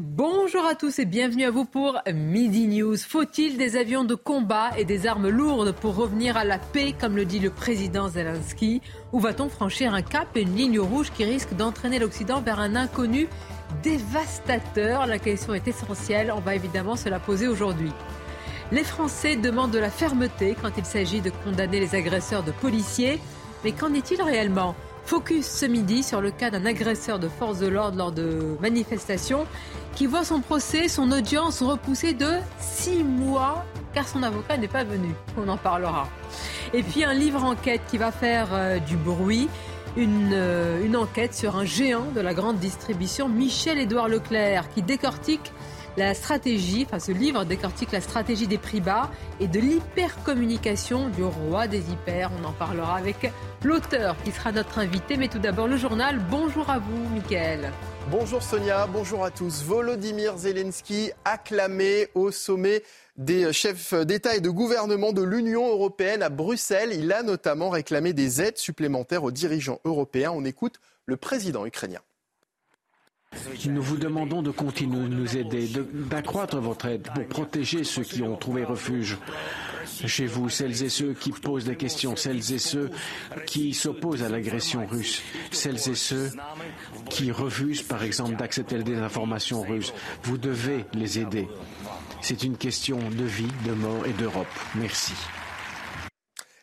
Bonjour à tous et bienvenue à vous pour Midi News. Faut-il des avions de combat et des armes lourdes pour revenir à la paix, comme le dit le président Zelensky? Ou va-t-on franchir un cap et une ligne rouge qui risque d'entraîner l'Occident vers un inconnu dévastateur? La question est essentielle. On va évidemment se la poser aujourd'hui. Les Français demandent de la fermeté quand il s'agit de condamner les agresseurs de policiers. Mais qu'en est-il réellement? Focus ce midi sur le cas d'un agresseur de force de l'ordre lors de manifestations qui voit son procès, son audience repoussée de six mois car son avocat n'est pas venu. On en parlera. Et puis un livre enquête qui va faire euh, du bruit. Une, euh, une enquête sur un géant de la grande distribution, Michel-Édouard Leclerc, qui décortique la stratégie, enfin ce livre décortique la stratégie des prix bas et de l'hypercommunication du roi des hyper. On en parlera avec l'auteur qui sera notre invité. Mais tout d'abord le journal. Bonjour à vous, Mickaël. Bonjour Sonia, bonjour à tous. Volodymyr Zelensky acclamé au sommet des chefs d'État et de gouvernement de l'Union européenne à Bruxelles. Il a notamment réclamé des aides supplémentaires aux dirigeants européens. On écoute le président ukrainien. Nous vous demandons de continuer de nous aider, d'accroître votre aide pour protéger ceux qui ont trouvé refuge chez vous, celles et ceux qui posent des questions, celles et ceux qui s'opposent à l'agression russe, celles et ceux qui refusent, par exemple, d'accepter des informations russes. Vous devez les aider. C'est une question de vie, de mort et d'Europe. Merci.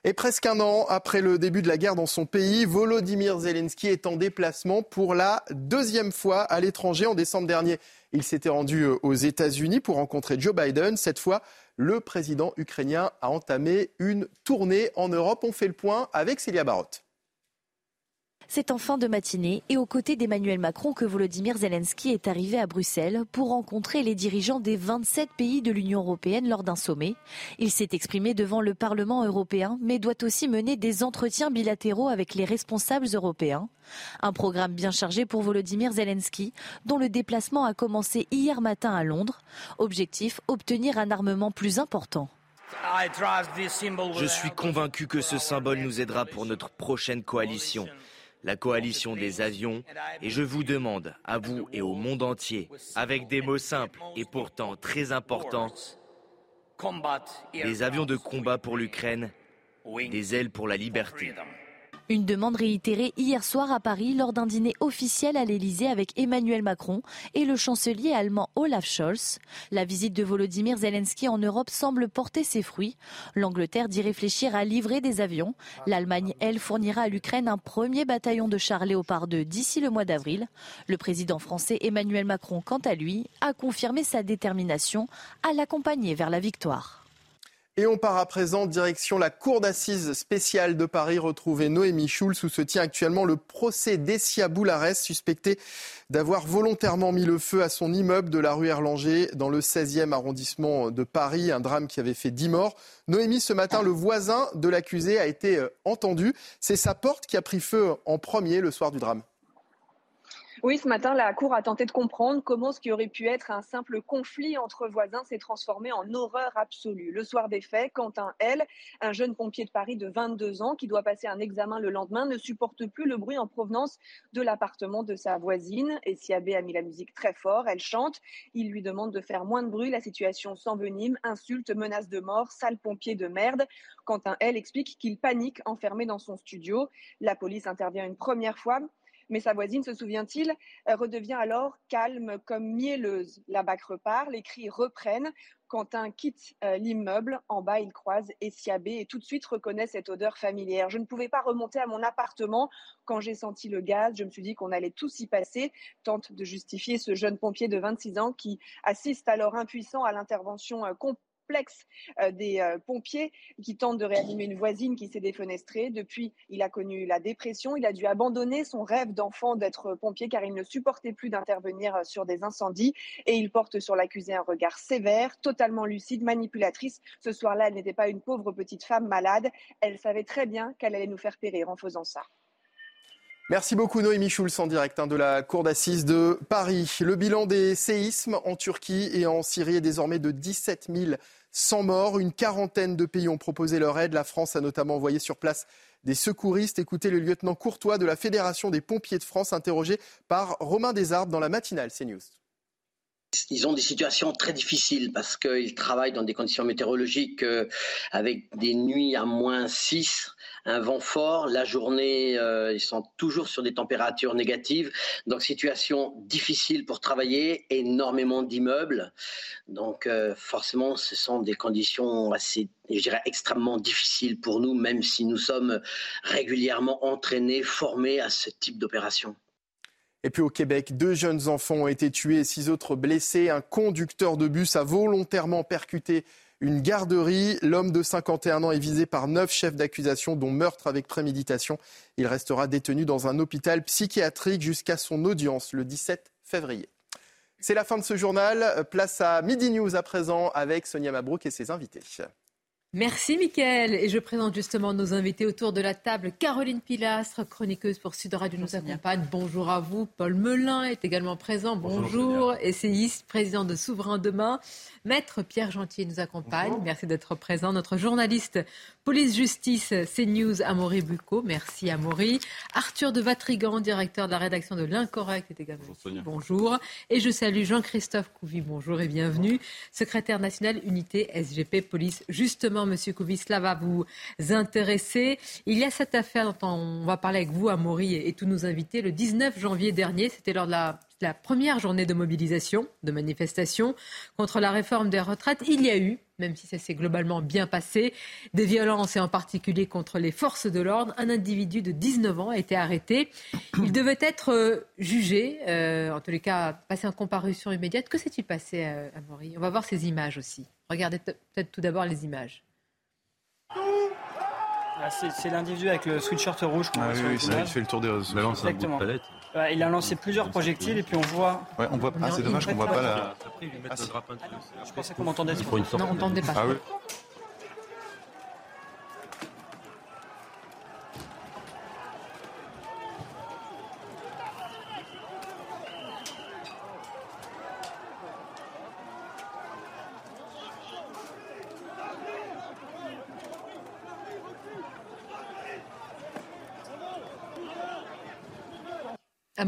Et presque un an après le début de la guerre dans son pays, Volodymyr Zelensky est en déplacement pour la deuxième fois à l'étranger. En décembre dernier, il s'était rendu euh, aux États-Unis pour rencontrer Joe Biden. Cette fois, le président ukrainien a entamé une tournée en Europe. On fait le point avec Célia Barotte. C'est en fin de matinée et aux côtés d'Emmanuel Macron que Volodymyr Zelensky est arrivé à Bruxelles pour rencontrer les dirigeants des 27 pays de l'Union européenne lors d'un sommet. Il s'est exprimé devant le Parlement européen mais doit aussi mener des entretiens bilatéraux avec les responsables européens. Un programme bien chargé pour Volodymyr Zelensky dont le déplacement a commencé hier matin à Londres. Objectif, obtenir un armement plus important. Je suis convaincu que ce symbole nous aidera pour notre prochaine coalition la coalition des avions, et je vous demande, à vous et au monde entier, avec des mots simples et pourtant très importants, des avions de combat pour l'Ukraine, des ailes pour la liberté. Une demande réitérée hier soir à Paris lors d'un dîner officiel à l'Elysée avec Emmanuel Macron et le chancelier allemand Olaf Scholz. La visite de Volodymyr Zelensky en Europe semble porter ses fruits. L'Angleterre dit réfléchir à livrer des avions. L'Allemagne, elle, fournira à l'Ukraine un premier bataillon de chars Léopard 2 d'ici le mois d'avril. Le président français Emmanuel Macron, quant à lui, a confirmé sa détermination à l'accompagner vers la victoire. Et on part à présent direction la cour d'assises spéciale de Paris, retrouver Noémie Schulz, où se tient actuellement le procès d'Essia Boularès, suspecté d'avoir volontairement mis le feu à son immeuble de la rue Erlanger dans le 16e arrondissement de Paris, un drame qui avait fait 10 morts. Noémie, ce matin, le voisin de l'accusé a été euh, entendu. C'est sa porte qui a pris feu en premier le soir du drame. Oui, ce matin, la Cour a tenté de comprendre comment ce qui aurait pu être un simple conflit entre voisins s'est transformé en horreur absolue. Le soir des faits, Quentin L., un jeune pompier de Paris de 22 ans qui doit passer un examen le lendemain, ne supporte plus le bruit en provenance de l'appartement de sa voisine. Et si Abbé a mis la musique très fort, elle chante. Il lui demande de faire moins de bruit. La situation s'envenime, insulte, menace de mort, sale pompier de merde. Quentin L. explique qu'il panique enfermé dans son studio. La police intervient une première fois mais sa voisine, se souvient-il, redevient alors calme comme mielleuse. La bac repart, les cris reprennent. Quentin quitte euh, l'immeuble. En bas, il croise Essiabé et tout de suite reconnaît cette odeur familière. Je ne pouvais pas remonter à mon appartement quand j'ai senti le gaz. Je me suis dit qu'on allait tous y passer. Tente de justifier ce jeune pompier de 26 ans qui assiste alors impuissant à l'intervention euh, perplexe des pompiers qui tentent de réanimer une voisine qui s'est défenestrée. Depuis, il a connu la dépression. Il a dû abandonner son rêve d'enfant d'être pompier car il ne supportait plus d'intervenir sur des incendies. Et il porte sur l'accusé un regard sévère, totalement lucide, manipulatrice. Ce soir-là, elle n'était pas une pauvre petite femme malade. Elle savait très bien qu'elle allait nous faire périr en faisant ça. Merci beaucoup Noémie Schulz en direct hein, de la Cour d'assises de Paris. Le bilan des séismes en Turquie et en Syrie est désormais de 17 100 morts. Une quarantaine de pays ont proposé leur aide. La France a notamment envoyé sur place des secouristes. Écoutez le lieutenant Courtois de la Fédération des pompiers de France interrogé par Romain Desarbes dans la matinale CNews. Ils ont des situations très difficiles parce qu'ils travaillent dans des conditions météorologiques euh, avec des nuits à moins 6, un vent fort. La journée, euh, ils sont toujours sur des températures négatives. Donc, situation difficile pour travailler, énormément d'immeubles. Donc, euh, forcément, ce sont des conditions assez, extrêmement difficiles pour nous, même si nous sommes régulièrement entraînés, formés à ce type d'opération. Et puis au Québec, deux jeunes enfants ont été tués et six autres blessés. Un conducteur de bus a volontairement percuté une garderie. L'homme de 51 ans est visé par neuf chefs d'accusation, dont meurtre avec préméditation. Il restera détenu dans un hôpital psychiatrique jusqu'à son audience le 17 février. C'est la fin de ce journal. Place à Midi News à présent avec Sonia Mabrouk et ses invités. Merci Mickaël. Et je présente justement nos invités autour de la table. Caroline Pilastre, chroniqueuse pour Sud Radio, nous accompagne. Bonjour à vous. Paul Melun est également présent. Bonjour. Essayiste, président de Souverain Demain. Maître Pierre Gentier nous accompagne. Merci d'être présent. Notre journaliste police-justice CNews, Amaury Bucco. Merci Amaury. Arthur de Vatrigan, directeur de la rédaction de L'Incorrect, est également Bonjour, Bonjour. Et je salue Jean-Christophe Couvi. Bonjour et bienvenue. Secrétaire national unité SGP Police. Justement, Monsieur Couvi, cela va vous intéresser. Il y a cette affaire dont on va parler avec vous, Amaury, et tous nos invités. Le 19 janvier dernier, c'était lors de la première journée de mobilisation, de manifestation contre la réforme des retraites. Il y a eu, même si ça s'est globalement bien passé, des violences et en particulier contre les forces de l'ordre. Un individu de 19 ans a été arrêté. Il devait être euh, jugé, euh, en tous les cas passer en comparution immédiate. Que s'est-il passé à, euh, On va voir ces images aussi. Regardez peut-être tout d'abord les images. Ah, c'est l'individu avec le sweatshirt rouge. Ah, oui, oui, il fait le tour des réseaux. Exactement il a lancé plusieurs projectiles et puis on voit. Ouais, on voit. Ah, c'est dommage qu'on voit pas la. Ah, je pensais qu'on m'entendait. Non, on n'entendait pas. Ah oui.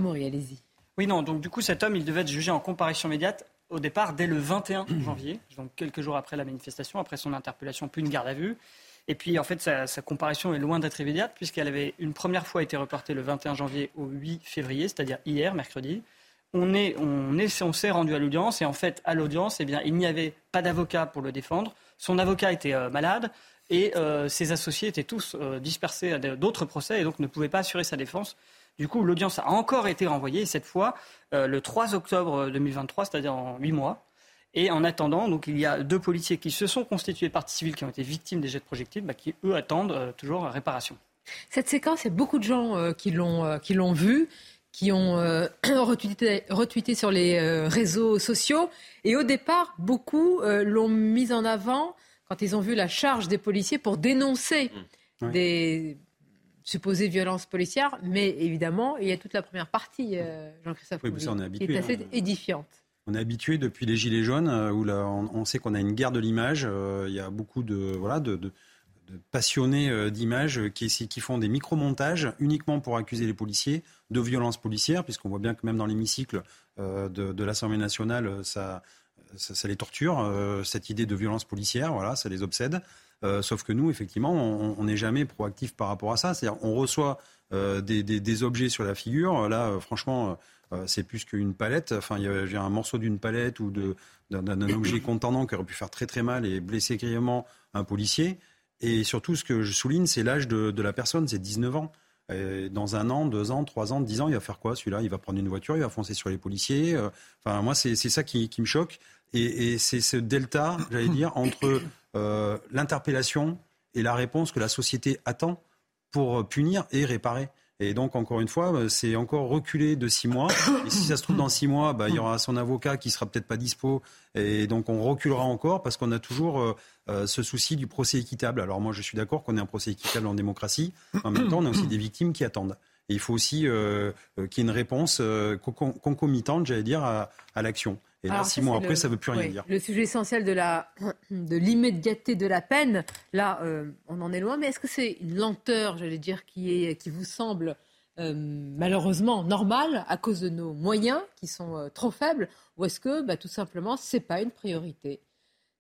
Allez-y. Oui, non, donc du coup, cet homme, il devait être jugé en comparution immédiate au départ dès le 21 janvier, donc quelques jours après la manifestation, après son interpellation, puis une garde à vue. Et puis, en fait, sa, sa comparution est loin d'être immédiate, puisqu'elle avait une première fois été reportée le 21 janvier au 8 février, c'est-à-dire hier, mercredi. On, est, on, est, on s'est rendu à l'audience, et en fait, à l'audience, eh bien, il n'y avait pas d'avocat pour le défendre. Son avocat était euh, malade, et euh, ses associés étaient tous euh, dispersés à d'autres procès, et donc ne pouvaient pas assurer sa défense. Du coup, l'audience a encore été renvoyée, cette fois euh, le 3 octobre 2023, c'est-à-dire en huit mois. Et en attendant, donc, il y a deux policiers qui se sont constitués partie civile, qui ont été victimes des jets de projectiles, bah, qui, eux, attendent euh, toujours réparation. Cette séquence, il y a beaucoup de gens euh, qui l'ont vue qui ont retweeté, sur les réseaux sociaux. Et au départ, beaucoup l'ont mise en avant quand ils ont vu la charge des policiers pour dénoncer mmh. des supposée violence policière, mais évidemment, il y a toute la première partie, euh, Jean-Christophe, qui est assez hein. édifiante. On est habitué depuis les Gilets jaunes, euh, où là, on, sait qu'on a une guerre de l'image. Euh, il y a beaucoup de, voilà, de, passionnés d'images qui, qui font des micro-montages uniquement pour accuser les policiers de violences policières, puisqu'on voit bien que même dans l'hémicycle de, l'Assemblée nationale, ça, ça, les torture, cette idée de violence policière, voilà, ça les obsède. Euh, sauf que nous, effectivement, on n'est jamais proactif par rapport à ça. C'est-à-dire, on reçoit euh, des, objets sur la figure. Là, euh, franchement, c'est plus qu'une palette. Enfin, il y a un morceau d'une palette ou d'un objet contendant qui aurait pu faire très très mal et blesser grièvement un policier. Et surtout, ce que je souligne, c'est l'âge de, la personne, c'est 19 ans. dans un an, deux ans, trois ans, dix ans, il va faire quoi celui-là? Il va prendre une voiture, il va foncer sur les policiers. Enfin, moi, c'est ça qui, me choque. Et, c'est ce delta, j'allais dire, entre euh, l'interpellation et la réponse que la société attend pour punir et réparer. Et donc, encore une fois, euh, c'est encore reculé de six mois. Et si ça se trouve, dans six mois, bah, il y aura son avocat qui sera peut-être pas dispo. Et donc, on reculera encore parce qu'on a toujours euh, ce souci du procès équitable. Alors, moi, je suis d'accord qu'on ait un procès équitable en démocratie. En même temps, on a aussi des victimes qui attendent. Et il faut aussi qu'il y ait une réponse concomitante, j'allais dire, à, l'action. Et là, six mois après, ça ne veut plus rien dire. Le sujet essentiel de, la, de l'immédiateté de la peine, là, euh, on en est loin, mais est-ce que c'est une lenteur, j'allais dire, qui, est, qui vous semble euh, malheureusement normale à cause de nos moyens qui sont euh, trop faibles, ou est-ce que bah, tout simplement, ce n'est pas une priorité?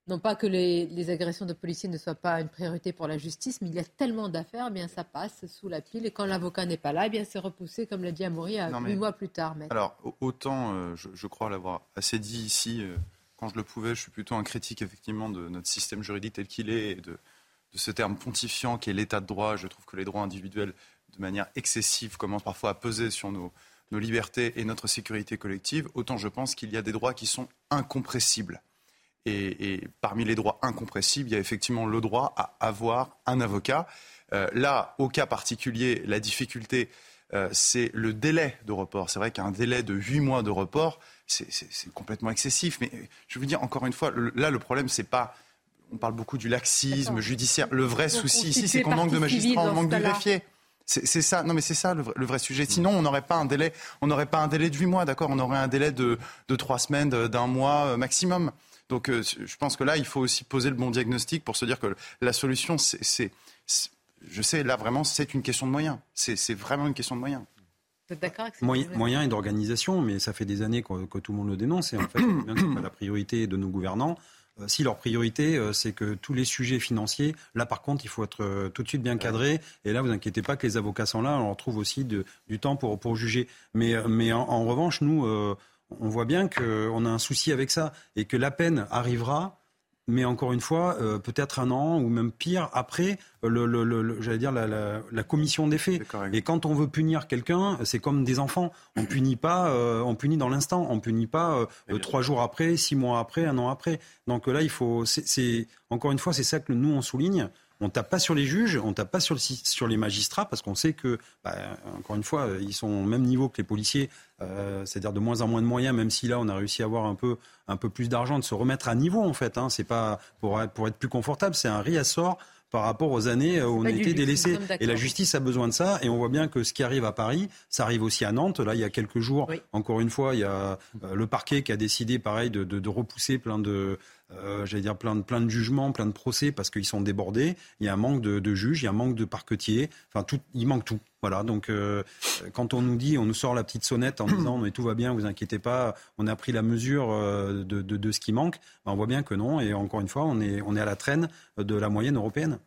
Non pas que les, agressions de policiers ne soient pas une priorité pour la justice, mais il y a tellement d'affaires, eh bien ça passe sous la pile. Et quand l'avocat n'est pas là, eh bien c'est repoussé, comme l'a dit Amaury, huit mois plus tard. Alors autant, euh, je, crois l'avoir assez dit ici, euh, quand je le pouvais, je suis plutôt un critique effectivement de notre système juridique tel qu'il est et de, ce terme pontifiant qui est l'état de droit. Je trouve que les droits individuels, de manière excessive, commencent parfois à peser sur nos, nos libertés et notre sécurité collective. Autant je pense qu'il y a des droits qui sont incompressibles. Et, parmi les droits incompressibles, il y a effectivement le droit à avoir un avocat. Euh, là, au cas particulier, la difficulté, euh, c'est le délai de report. C'est vrai qu'un délai de huit mois de report, c'est complètement excessif. Mais je veux vous dire, encore une fois, là, le problème, c'est pas. On parle beaucoup du laxisme judiciaire. Le vrai souci ici, c'est qu'on manque de magistrats, on manque de greffiers. C'est ça, non mais c'est ça le, vrai sujet. Sinon, on n'aurait pas un délai, on n'aurait pas un délai de huit mois, d'accord? On aurait un délai de, de trois semaines, d'un mois euh, maximum. Donc euh, je pense que là, il faut aussi poser le bon diagnostic pour se dire que la solution, c'est, je sais, là vraiment, c'est une question de moyens. C'est vraiment une question de moyens. moyens et d'organisation, mais ça fait des années que, tout le monde le dénonce. Et en fait, c'est pas la priorité de nos gouvernants. Euh, si leur priorité, euh, c'est que tous les sujets financiers, là par contre, il faut être tout de suite bien cadré. Et là, vous inquiétez pas que les avocats sont là, on retrouve aussi du temps pour, pour juger. Mais, mais en, revanche, nous, on voit bien qu'on a un souci avec ça et que la peine arrivera mais encore une fois, euh, peut-être un an ou même pire après le, j'allais dire la, commission des faits. Et quand on veut punir quelqu'un, c'est comme des enfants. On punit pas, euh, on punit dans l'instant. On punit pas euh, trois jours après, six mois après, un an après. Donc là, il faut, c'est encore une fois, c'est ça que nous on souligne. On tape pas sur les juges, on tape pas sur, le, sur les magistrats parce qu'on sait que, bah, encore une fois, ils sont au même niveau que les policiers, euh, c'est-à-dire de moins en moins de moyens, même si là on a réussi à avoir un peu, un peu plus d'argent, de se remettre à niveau en fait. Hein. C'est pas pour être, pour être plus confortable, c'est un réassort par rapport aux années où on a été délaissé. Et la justice a besoin de ça. Et on voit bien que ce qui arrive à Paris, ça arrive aussi à Nantes. Là, il y a quelques jours, encore une fois, il y a euh, le parquet qui a décidé, pareil, de, de, de repousser plein de, euh, j'allais dire plein de, jugements, plein de procès parce qu'ils sont débordés. Il y a un manque de, juges, il y a un manque de parquetiers. Enfin, il manque tout. Voilà. Donc, euh, quand on nous dit, on nous sort la petite sonnette en disant mais tout va bien, vous inquiétez pas, on a pris la mesure euh, de, ce qui manque, ben, on voit bien que non. Et encore une fois, on est, on est à la traîne de la moyenne européenne.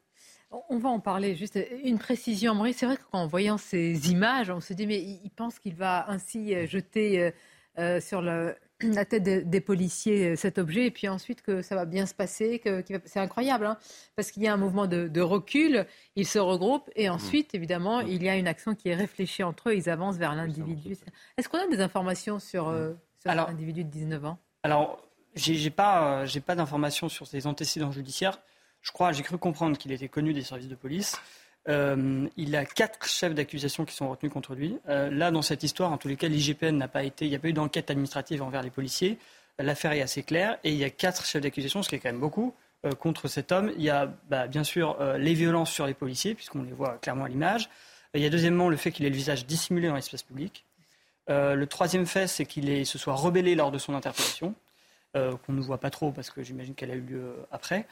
On va en parler. Juste une précision, Maurice. C'est vrai qu'en voyant ces images, on se dit mais il pense qu'il va ainsi jeter sur le la tête des, policiers euh, cet objet et puis ensuite que ça va bien se passer, que, c'est incroyable hein, parce qu'il y a un mouvement de, recul, ils se regroupent et mmh. ensuite évidemment mmh. il y a une action qui est réfléchie entre eux, ils avancent vers l'individu. Est-ce qu'on a des informations sur, euh, l'individu de 19 ans? Alors j'ai pas, euh, j'ai pas d'informations sur ses antécédents judiciaires. Je crois, j'ai cru comprendre qu'il était connu des services de police. Euh, il a quatre chefs d'accusation qui sont retenus contre lui. Euh, là, dans cette histoire, en tous les cas, l'IGPN n'a pas été, il n'y a pas eu d'enquête administrative envers les policiers. L'affaire est assez claire et il y a quatre chefs d'accusation, ce qui est quand même beaucoup, euh, contre cet homme. Il y a bah, bien sûr les violences sur les policiers, puisqu'on les voit clairement à l'image. Il y a deuxièmement le fait qu'il ait le visage dissimulé dans l'espace public. le troisième fait, c'est qu'il se soit rebellé lors de son interpellation, qu'on ne voit pas trop parce que j'imagine qu'elle a eu lieu après.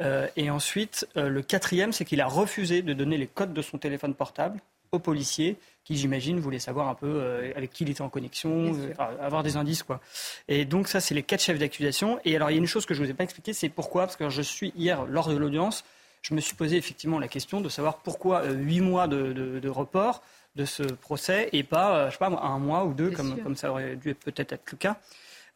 Euh, et ensuite, euh, le quatrième, c'est qu'il a refusé de donner les codes de son téléphone portable aux policiers qui, j'imagine, voulaient savoir un peu euh, avec qui il était en connexion, avoir des indices. quoi. Et donc ça, c'est les quatre chefs d'accusation. Et alors, il y a une chose que je ne vous ai pas expliqué, c'est pourquoi, parce que je suis hier, lors de l'audience, je me suis posé effectivement la question de savoir pourquoi huit mois de, report de ce procès et pas, je sais pas, un mois ou deux, comme, comme ça aurait dû peut-être être le cas.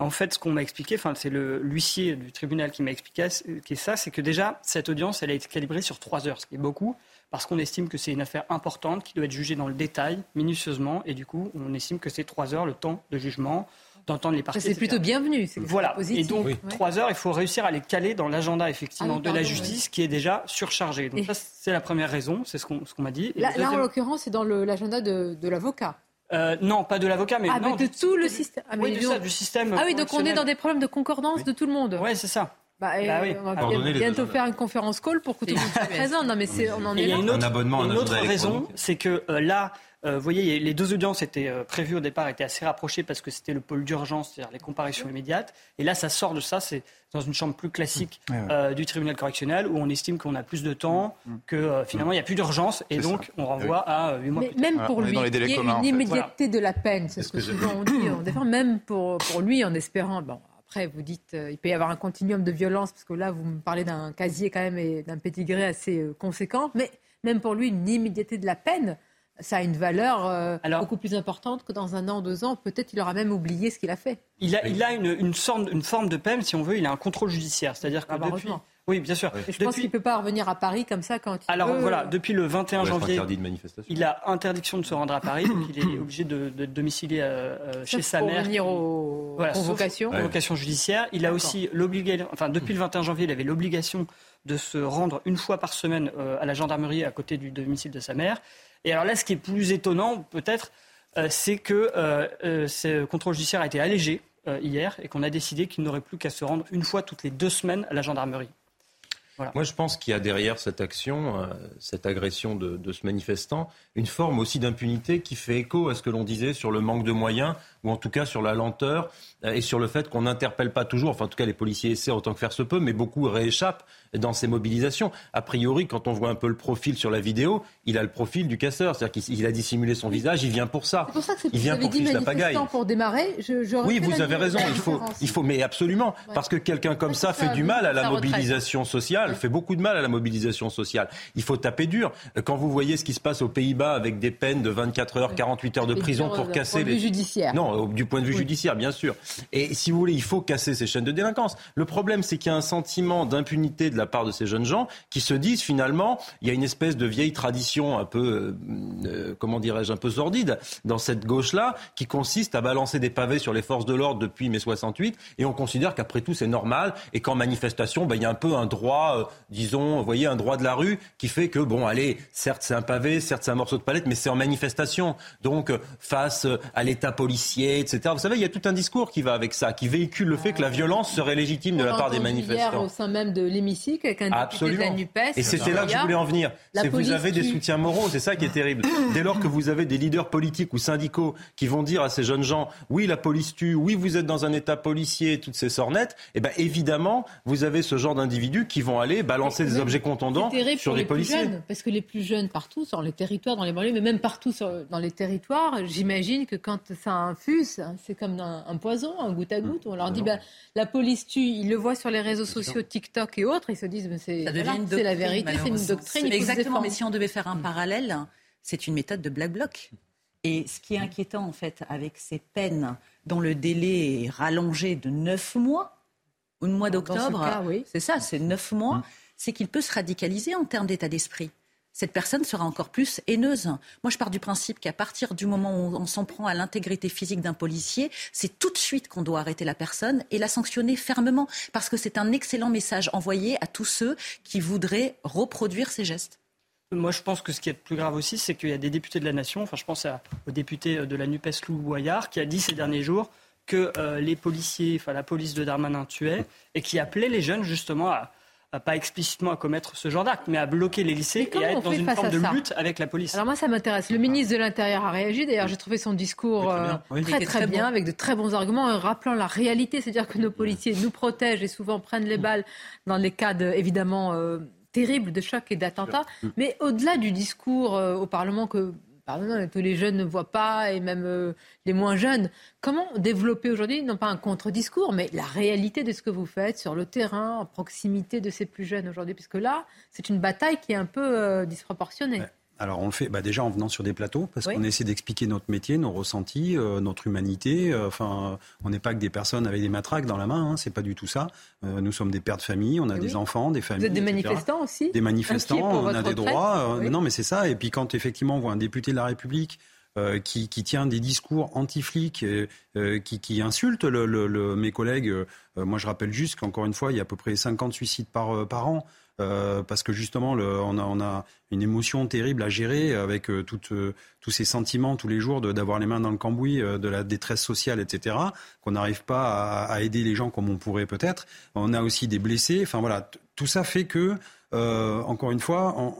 En fait, ce qu'on m'a expliqué, enfin, c'est le l'huissier du tribunal qui m'a expliqué ça, c'est que déjà, cette audience, elle a été calibrée sur trois heures, ce qui est beaucoup, parce qu'on estime que c'est une affaire importante qui doit être jugée dans le détail, minutieusement, et du coup, on estime que c'est trois heures le temps de jugement d'entendre les parties. C'est plutôt bienvenu. Voilà. Et donc, trois heures, il faut réussir à les caler dans l'agenda, effectivement, ah de la justice qui est déjà surchargé. Donc, ça, c'est la première raison, c'est ce qu'on m'a dit. là, en l'occurrence, c'est dans l'agenda de, de l'avocat. Euh, non, pas de l'avocat, mais, ah, non, de tout le système. Ah, oui, ça, du système. Ah oui, donc on est dans des problèmes de concordance de tout le monde. Oui, c'est ça. Bah, bah oui. On va bientôt faire une conférence call pour que tout le monde soit présent. Non, mais c'est, on en est Il y a une autre, une autre raison, c'est que euh, là, euh, vous voyez, les deux audiences étaient euh, prévues au départ, étaient assez rapprochées parce que c'était le pôle d'urgence, c'est-à-dire les comparaisons immédiates. Et là, ça sort de ça, c'est dans une chambre plus classique euh, du tribunal correctionnel où on estime qu'on a plus de temps, mm. Mm. que finalement il n'y a plus d'urgence et donc on renvoie à 8 mois. Mais même pour lui, il y a une immédiateté de la peine, c'est ce que souvent on dit. On défend même pour, pour lui en espérant. Bon, après, vous dites, il peut y avoir un continuum de violence, parce que là, vous me parlez d'un casier quand même et d'un pédigré assez conséquent, mais même pour lui, une immédiateté de la peine, ça a une valeur euh, beaucoup plus importante que dans un an, deux ans. Peut-être il aura même oublié ce qu'il a fait. Il a, il a une, une, sorte, une, forme de peine, si on veut. Il a un contrôle judiciaire. C'est-à-dire que ah, bah, depuis... Oui, bien sûr. je pense qu'il ne peut pas revenir à Paris comme ça quand il Alors voilà, depuis le 21 janvier, il a interdiction de se rendre à Paris, donc il est obligé de, de domicilier euh, euh, chez sa mère. venir aux voilà, convocations. Convocation judiciaire. Il a aussi l'obligation, enfin depuis le 21 janvier, il avait l'obligation de se rendre une fois par semaine à la gendarmerie à côté du domicile de sa mère. Et alors là, ce qui est plus étonnant, peut-être, euh, c'est que euh, euh, ce contrôle judiciaire a été allégé hier et qu'on a décidé qu'il n'aurait plus qu'à se rendre une fois toutes les deux semaines à la gendarmerie. Moi, je pense qu'il y a derrière cette action, cette agression de, de, ce manifestant, une forme aussi d'impunité qui fait écho à ce que l'on disait sur le manque de moyens ou en tout cas sur la lenteur euh, et sur le fait qu'on n'interpelle pas toujours, enfin en tout cas les policiers essaient autant que faire se peut, mais beaucoup rééchappent dans ces mobilisations. A priori, quand on voit un peu le profil sur la vidéo, il a le profil du casseur, c'est-à-dire qu'il a dissimulé son visage, il vient pour ça. C'est pour ça que c'est il vient pour dit la pagaille. pour démarrer. Je, oui, vous avez raison, il faut, il faut, mais absolument, parce que quelqu'un comme ça fait du mal à la mobilisation sociale, fait beaucoup de mal à la mobilisation sociale. Il faut taper dur. Quand vous voyez ce qui se passe aux Pays-Bas avec des peines de 24 heures, 48 heures de prison pour casser les. judiciaire. Non, du point de vue judiciaire, bien sûr. Et si vous voulez, il faut casser ces chaînes de délinquance. Le problème, c'est qu'il y a un sentiment d'impunité de la part de ces jeunes gens qui se disent finalement, il y a une espèce de vieille tradition un peu, euh, euh, comment dirais-je, un peu sordide dans cette gauche-là, qui consiste à balancer des pavés sur les forces de l'ordre depuis mai 68, et on considère qu'après tout c'est normal, et qu'en manifestation, ben, il y a un peu un droit, euh, disons, vous voyez, un droit de la rue qui fait que, bon, allez, certes c'est un pavé, certes c'est un morceau de palette, mais c'est en manifestation. Donc, face à l'état policier, etc. Vous savez, il y a tout un discours qui va avec ça, qui véhicule le fait que la violence serait légitime de la part des manifestants. Hier au sein même de l'hémicycle avec un député de la NUPES. Et c'était là que je voulais en venir. C'est vous avez des soutiens moraux, c'est ça qui est terrible. Dès lors que vous avez des leaders politiques ou syndicaux qui vont dire à ces jeunes gens, oui, la police tue, oui, vous êtes dans un état policier, toutes ces sornettes, eh bien évidemment, vous avez ce genre d'individus qui vont aller balancer des objets contondants sur les, policiers. Jeunes, parce que les plus jeunes partout, sur les territoires, dans les banlieues, mais même partout dans les territoires, j'imagine que quand ça infuse, c'est comme un, poison, un goutte à goutte. On leur dit, ben, la police tue, ils le voient sur les réseaux sociaux, TikTok et autres, ils se disent, ben, c'est la vérité, c'est une doctrine. Exactement, mais si on devait faire un mm. parallèle, c'est une méthode de black bloc. Et ce qui est inquiétant, en fait, avec ces peines dont le délai est rallongé de neuf mois, au mois d'octobre, c'est ça, c'est neuf mois, mm. c'est qu'il peut se radicaliser en termes d'état d'esprit cette personne sera encore plus haineuse. Moi, je pars du principe qu'à partir du moment où on s'en prend à l'intégrité physique d'un policier, c'est tout de suite qu'on doit arrêter la personne et la sanctionner fermement, parce que c'est un excellent message envoyé à tous ceux qui voudraient reproduire ces gestes. Moi, je pense que ce qui est plus grave aussi, c'est qu'il y a des députés de la nation, enfin, je pense au député de la NUPES, Lou Boyard, qui a dit ces derniers jours que euh, les policiers, enfin, la police de Darmanin tuait et qui appelait les jeunes justement à, pas explicitement à commettre ce genre d'acte, mais à bloquer les lycées et à être dans une forme de lutte avec la police. Alors moi, ça m'intéresse. Le ministre de l'Intérieur a réagi. D'ailleurs, j'ai trouvé son discours euh, très, très, bien, avec de très bons arguments, en rappelant la réalité, c'est-à-dire que nos policiers nous protègent et souvent prennent les balles dans les cas de, évidemment euh, terribles de chocs et d'attentats. Mais au-delà du discours euh, au Parlement que pardon, tous les jeunes ne voient pas, et même euh, les moins jeunes. Comment développer aujourd'hui, non pas un contre-discours, mais la réalité de ce que vous faites sur le terrain, en proximité de ces plus jeunes aujourd'hui? Puisque là, c'est une bataille qui est un peu euh, disproportionnée. Alors on le fait bah, déjà en venant sur des plateaux, parce qu'on essaie d'expliquer notre métier, nos ressentis, euh, notre humanité. Euh, enfin, on n'est pas que des personnes avec des matraques dans la main, hein, c'est pas du tout ça. Euh, nous sommes des pères de famille, on a des enfants, des familles. Vous êtes des manifestants aussi? Des manifestants, on a des droits. Non mais c'est ça. Et puis quand effectivement on voit un député de la République qui, qui, tient des discours anti-flics, qui, qui, insulte le, le, mes collègues. moi, je rappelle juste qu'encore une fois, il y a à peu près 50 suicides par, par an. Euh, parce que justement, on, a, une émotion terrible à gérer avec euh, euh, tous ces sentiments tous les jours d'avoir les mains dans le cambouis, de la détresse sociale, etc., qu'on n'arrive pas à, aider les gens comme on pourrait peut-être. On a aussi des blessés. Enfin voilà, tout ça fait que, encore une fois,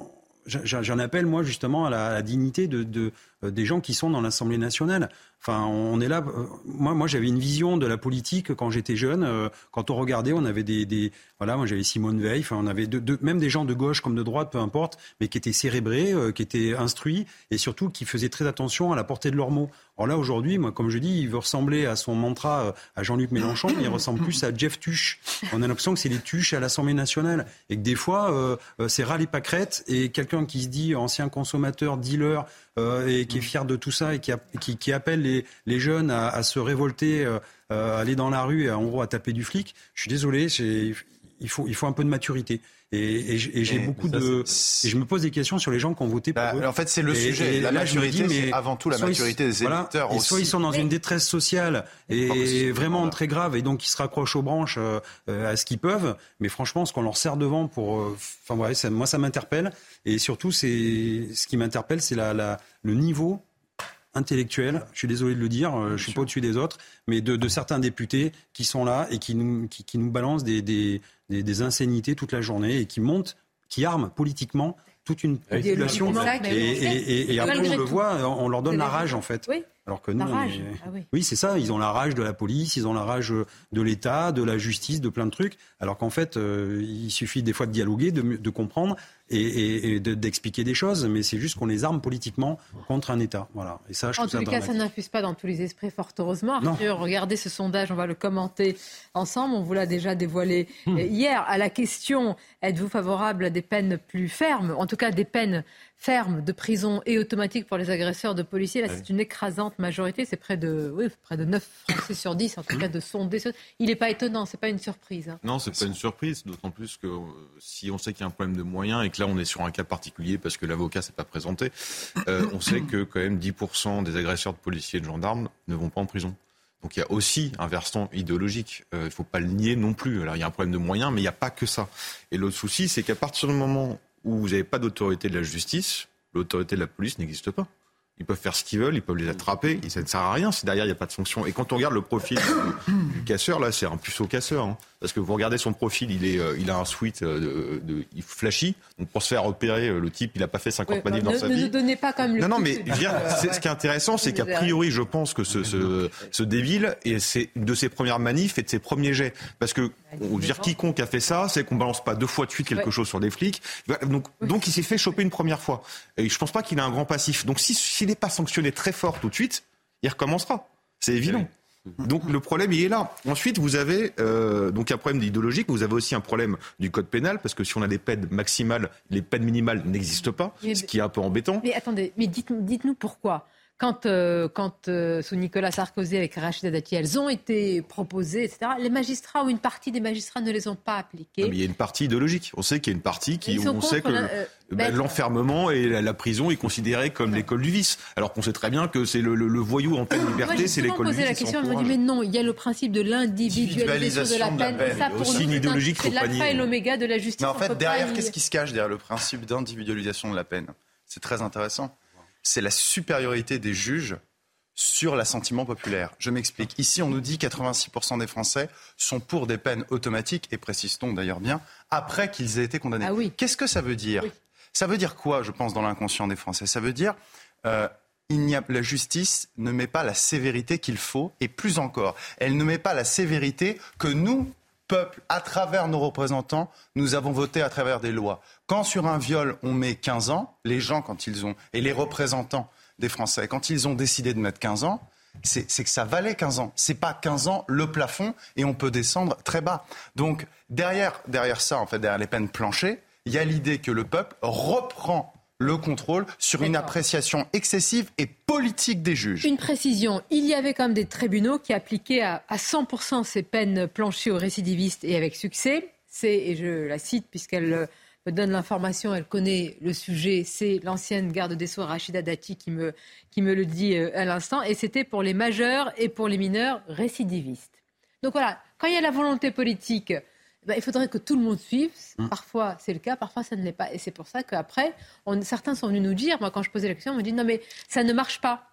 j'en appelle moi justement à la, dignité de, des gens qui sont dans l'Assemblée nationale. Enfin, on est là. Euh, moi, moi, j'avais une vision de la politique quand j'étais jeune. Euh, quand on regardait, on avait des, voilà, moi j'avais Simone Veil. Enfin, on avait même des gens de gauche comme de droite, peu importe, mais qui étaient cérébrés, euh, qui étaient instruits et surtout qui faisaient très attention à la portée de leurs mots. Alors là, aujourd'hui, moi, comme je dis, il veut ressembler à son mantra à Jean-Luc Mélenchon, mais il ressemble plus à Jeff Tuche. On a l'impression que c'est les tuches à l'Assemblée nationale et que des fois, c'est râler pâquerette et quelqu'un qui se dit ancien consommateur, dealer, et qui est fier de tout ça et qui, qui, qui appelle les, jeunes à, se révolter, euh, à aller dans la rue et en gros à taper du flic. Je suis désolé, il faut, il faut un peu de maturité. Et, j'ai beaucoup de. Et je me pose des questions sur les gens qui ont voté pour bah, eux. En fait, c'est le sujet. la maturité, mais avant tout la maturité des électeurs aussi. Soit ils sont dans une détresse sociale et vraiment très grave, et donc ils se raccrochent aux branches euh, à ce qu'ils peuvent. Mais franchement, ce qu'on leur sert devant pour. Euh, enfin, ouais, moi, ça m'interpelle. Et surtout, c'est ce qui m'interpelle, c'est la, la, le niveau intellectuel, je suis désolé de le dire, euh, je suis pas au-dessus des autres, mais de, certains députés qui sont là et qui nous, qui, nous balancent des, des, des, insanités toute la journée et qui montent, qui arment politiquement toute une population. Et, et, après, on le voit, on leur donne la rage, en fait. Oui. Alors que nous, ah oui, c'est ça. Ils ont la rage de la police, ils ont la rage de l'État, de la justice, de plein de trucs. Alors qu'en fait, euh, il suffit des fois de dialoguer, de, de comprendre et, d'expliquer des choses, mais c'est juste qu'on les arme politiquement contre un État. Voilà. Et ça, je en tous les cas, ça n'infuse pas dans tous les esprits, fort heureusement. Arthur, regardez ce sondage, on va le commenter ensemble. On vous l'a déjà dévoilé hmm. hier. À la question, êtes-vous favorable à des peines plus fermes, en tout cas des peines ferme de prison et automatique pour les agresseurs de policiers. Là, c'est une écrasante majorité. C'est près de, oui, près de 9 Français sur 10, en tout cas, de sonder. Il n'est pas étonnant, c'est pas une surprise. Hein. Non, c'est pas une surprise, d'autant plus que euh, si on sait qu'il y a un problème de moyens et que là, on est sur un cas particulier parce que l'avocat s'est pas présenté, euh, on sait que quand même 10% des agresseurs de policiers et de gendarmes ne vont pas en prison. Donc il y a aussi un versant idéologique. Euh, il ne faut pas le nier non plus. Alors il y a un problème de moyens, mais il n'y a pas que ça. Et l'autre souci, c'est qu'à partir du moment où vous n'avez pas d'autorité de la justice, l'autorité de la police n'existe pas. Ils peuvent faire ce qu'ils veulent, ils peuvent les attraper, ça ne sert à rien si derrière il n'y a pas de sanction. Et quand on regarde le profil du, casseur, là, c'est un puceau casseur. Hein. Parce que vous regardez son profil, il, est, euh, il a un suite euh, de, il flashy. Donc pour se faire repérer, euh, le type, il n'a pas fait 50 manifs dans sa vie. Ne donnez pas comme le. Non, non, mais ce qui est intéressant, c'est qu'a priori, je pense que ce, ce, ce Déville, et c'est de ses premières manifs et de ses premiers jets. Parce que, on veut dire, quiconque a fait ça, c'est qu'on balance pas deux fois de suite quelque chose sur des flics. Donc, donc il s'est fait choper une première fois. Et je pense pas qu'il a un grand passif. Donc s'il n'est pas sanctionné très fort tout de suite, il recommencera. C'est évident. Donc le problème il est là. Ensuite vous avez euh, donc un problème idéologique, vous avez aussi un problème du code pénal parce que si on a des peines maximales, les peines minimales n'existent pas, ce qui est un peu embêtant. Mais attendez, mais dites-nous pourquoi quand, euh, quand euh, sous Nicolas Sarkozy avec Rachida Dati, elles ont été proposées, etc., les magistrats ou une partie des magistrats ne les ont pas appliquées. mais il y a une partie idéologique. On sait qu'il y a une partie qui, on sait que euh, ben, l'enfermement et la, prison est considéré comme l'école du vice, alors qu'on sait très bien que c'est le, le, voyou en pleine liberté, c'est l'école du vice. la question, on me dit mais non, il y a le principe de l'individualisation de la peine. De la peine. Ça, pour aussi une idéologique, c'est l'alpha et l'oméga de la justice. Mais en fait, derrière, qu'est-ce qui se cache derrière le principe d'individualisation de la peine? C'est très intéressant c'est la supériorité des juges sur l'assentiment populaire. Je m'explique. Ici, on nous dit que 86% des Français sont pour des peines automatiques, et précise-t-on d'ailleurs bien, après qu'ils aient été condamnés. Ah oui. Qu'est-ce que ça veut dire Ça veut dire quoi, je pense, dans l'inconscient des Français? Ça veut dire... Euh, il n'y a, la justice ne met pas la sévérité qu'il faut, et plus encore, elle ne met pas la sévérité que nous, peuple, à travers nos représentants, nous avons voté à travers des lois. Quand sur un viol, on met 15 ans, les gens, quand ils ont, et les représentants des Français, quand ils ont décidé de mettre 15 ans, c'est que ça valait 15 ans. C'est pas 15 ans le plafond et on peut descendre très bas. Donc derrière, derrière ça, en fait, derrière les peines planchées, il y a l'idée que le peuple reprend le contrôle sur une appréciation excessive et politique des juges. Une précision, il y avait quand même des tribunaux qui appliquaient à, 100% ces peines planchées aux récidivistes et avec succès. C'est, et je la cite puisqu'elle euh, me donne l'information, elle connaît le sujet, c'est l'ancienne garde des Sceaux Rachida Dati qui me, qui me le dit euh, à l'instant, et c'était pour les majeurs et pour les mineurs récidivistes. Donc voilà, quand il y a la volonté politique bah, il faudrait que tout le monde suive. Hum. Parfois, c'est le cas, parfois, ça ne l'est pas. Et c'est pour ça qu'après, certains sont venus nous dire, moi, quand je posais la question, on me dit non, mais ça ne marche pas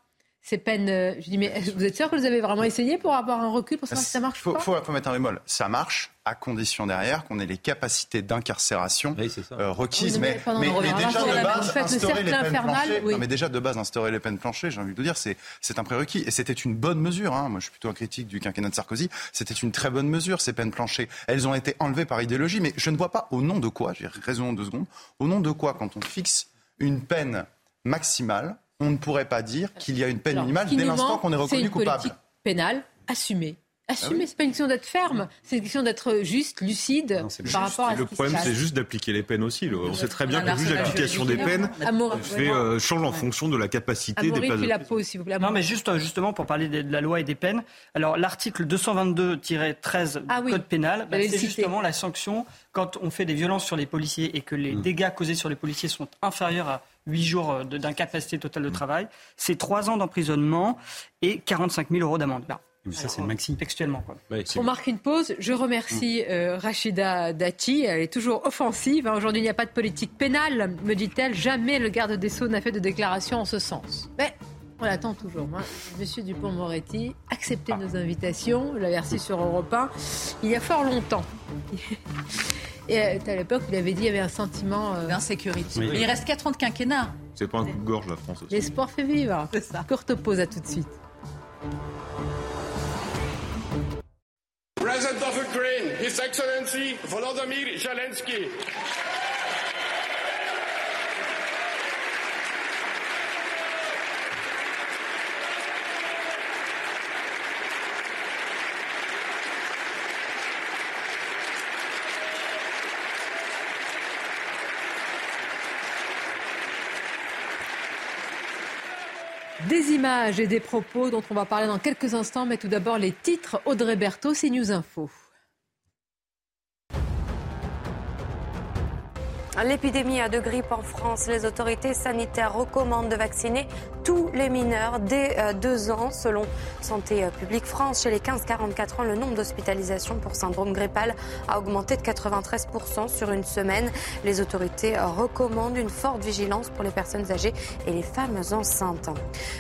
ces peines. Euh, je dis, mais vous êtes sûr que vous avez vraiment essayé pour avoir un recul pour savoir si ça marche faut, pas faut, faut mettre un bémol. Ça marche à condition derrière qu'on ait les capacités d'incarcération euh, requises. Mais, mais, déjà de base, instaurer les peines planchées. Non, mais déjà de base, instaurer les peines planchées, j'ai envie de vous dire, c'est, c'est un prérequis. Et c'était une bonne mesure. Hein. Moi, je suis plutôt un critique du quinquennat de Sarkozy. C'était une très bonne mesure, ces peines planchées. Elles ont été enlevées par idéologie, mais je ne vois pas au nom de quoi, j'ai raison deux secondes, au nom de quoi, quand on fixe une peine maximale, on ne pourrait pas dire qu'il y a une peine minimale dès l'instant qu'on est reconnu coupable. C'est une politique pénale assumée. Assumer, ah c'est pas une question d'être ferme, c'est une question d'être juste, lucide par rapport à ce Le problème, c'est juste d'appliquer les peines aussi. On sait très bien que le juge d'application des peines fait, euh, change en fonction de la capacité des peines. la peau, s'il vous plaît. Non, mais juste, euh, justement, pour parler de, la loi et des peines, alors l'article 222-13 ah du Code pénal, bah, c'est justement la sanction quand on fait des violences sur les policiers et que les mm. dégâts causés sur les policiers sont inférieurs à 8 jours euh, d'incapacité totale de travail, c'est 3 ans d'emprisonnement et 45 000 euros d'amende. ça, c'est le maxi. Textuellement. Quoi. On marque une pause. Je remercie mm. euh, Rachida Dati. Elle est toujours offensive. Hein. Aujourd'hui, il n'y a pas de politique pénale, me dit-elle. Jamais le garde des Sceaux n'a fait de déclaration en ce sens. Mais on l'attend toujours. Moi, Monsieur Dupont-Moretti, acceptez nos invitations. Je l'avais reçu sur Europe 1 il y a fort longtemps. Et euh, à l'époque, il avait dit qu'il y avait un sentiment euh, d'insécurité. Mais il reste 4 ans de quinquennat. C'est pas un coup de gorge, la France aussi. L'espoir fait vivre. C'est ça. Courte pause, à tout de suite. President of Ukraine, His Excellency Volodymyr Zelensky. Des images et des propos dont on va parler dans quelques instants, mais tout d'abord les titres. Audrey Berthaud, News Info. L'épidémie de grippe en France, les autorités sanitaires recommandent de vacciner tous les mineurs dès euh, deux ans. Selon Santé euh, publique France, chez les 15-44 ans, le nombre d'hospitalisations pour syndrome grippal a augmenté de 93% sur une semaine. Les autorités euh, recommandent une forte vigilance pour les personnes âgées et les femmes enceintes.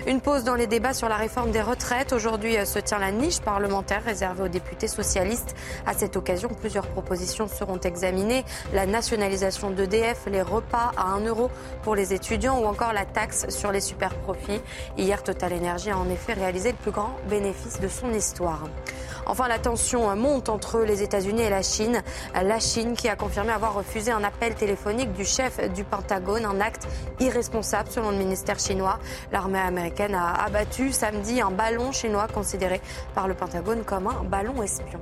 Une pause dans les débats sur la réforme des retraites. Aujourd'hui se tient la niche parlementaire réservée aux députés socialistes. À cette occasion, plusieurs propositions seront examinées. La nationalisation de EDF, les repas à 1 euro pour les étudiants ou encore la taxe sur les super Hier, Total Energy a en effet réalisé le plus grand bénéfice de son histoire. Enfin, la tension monte entre les États-Unis et la Chine. La Chine qui a confirmé avoir refusé un appel téléphonique du chef du Pentagone, un acte irresponsable selon le ministère chinois. L'armée américaine a abattu samedi un ballon chinois considéré par le Pentagone comme un ballon espion.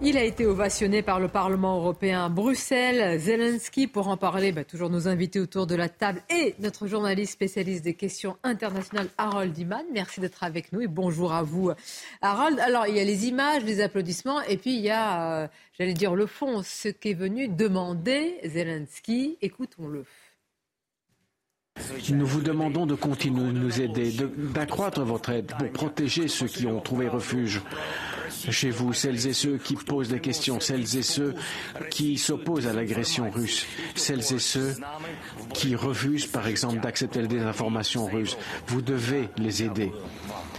Il a été ovationné par le Parlement européen Bruxelles. Zelensky, pour en parler, bah, toujours nos invités autour de la table et notre journaliste spécialiste des questions internationales, Harold Iman. Merci d'être avec nous et bonjour à vous, Harold. Alors, il y a les images, les applaudissements et puis il y a, euh, j'allais dire, le fond, ce qu'est venu demander Zelensky. Écoutons-le. Nous vous demandons de continuer de nous aider, d'accroître votre aide pour protéger ceux qui ont trouvé refuge chez vous, celles et ceux qui posent des questions, celles et ceux qui s'opposent à l'agression russe, celles et ceux qui refusent, par exemple, d'accepter des informations russes. Vous devez les aider.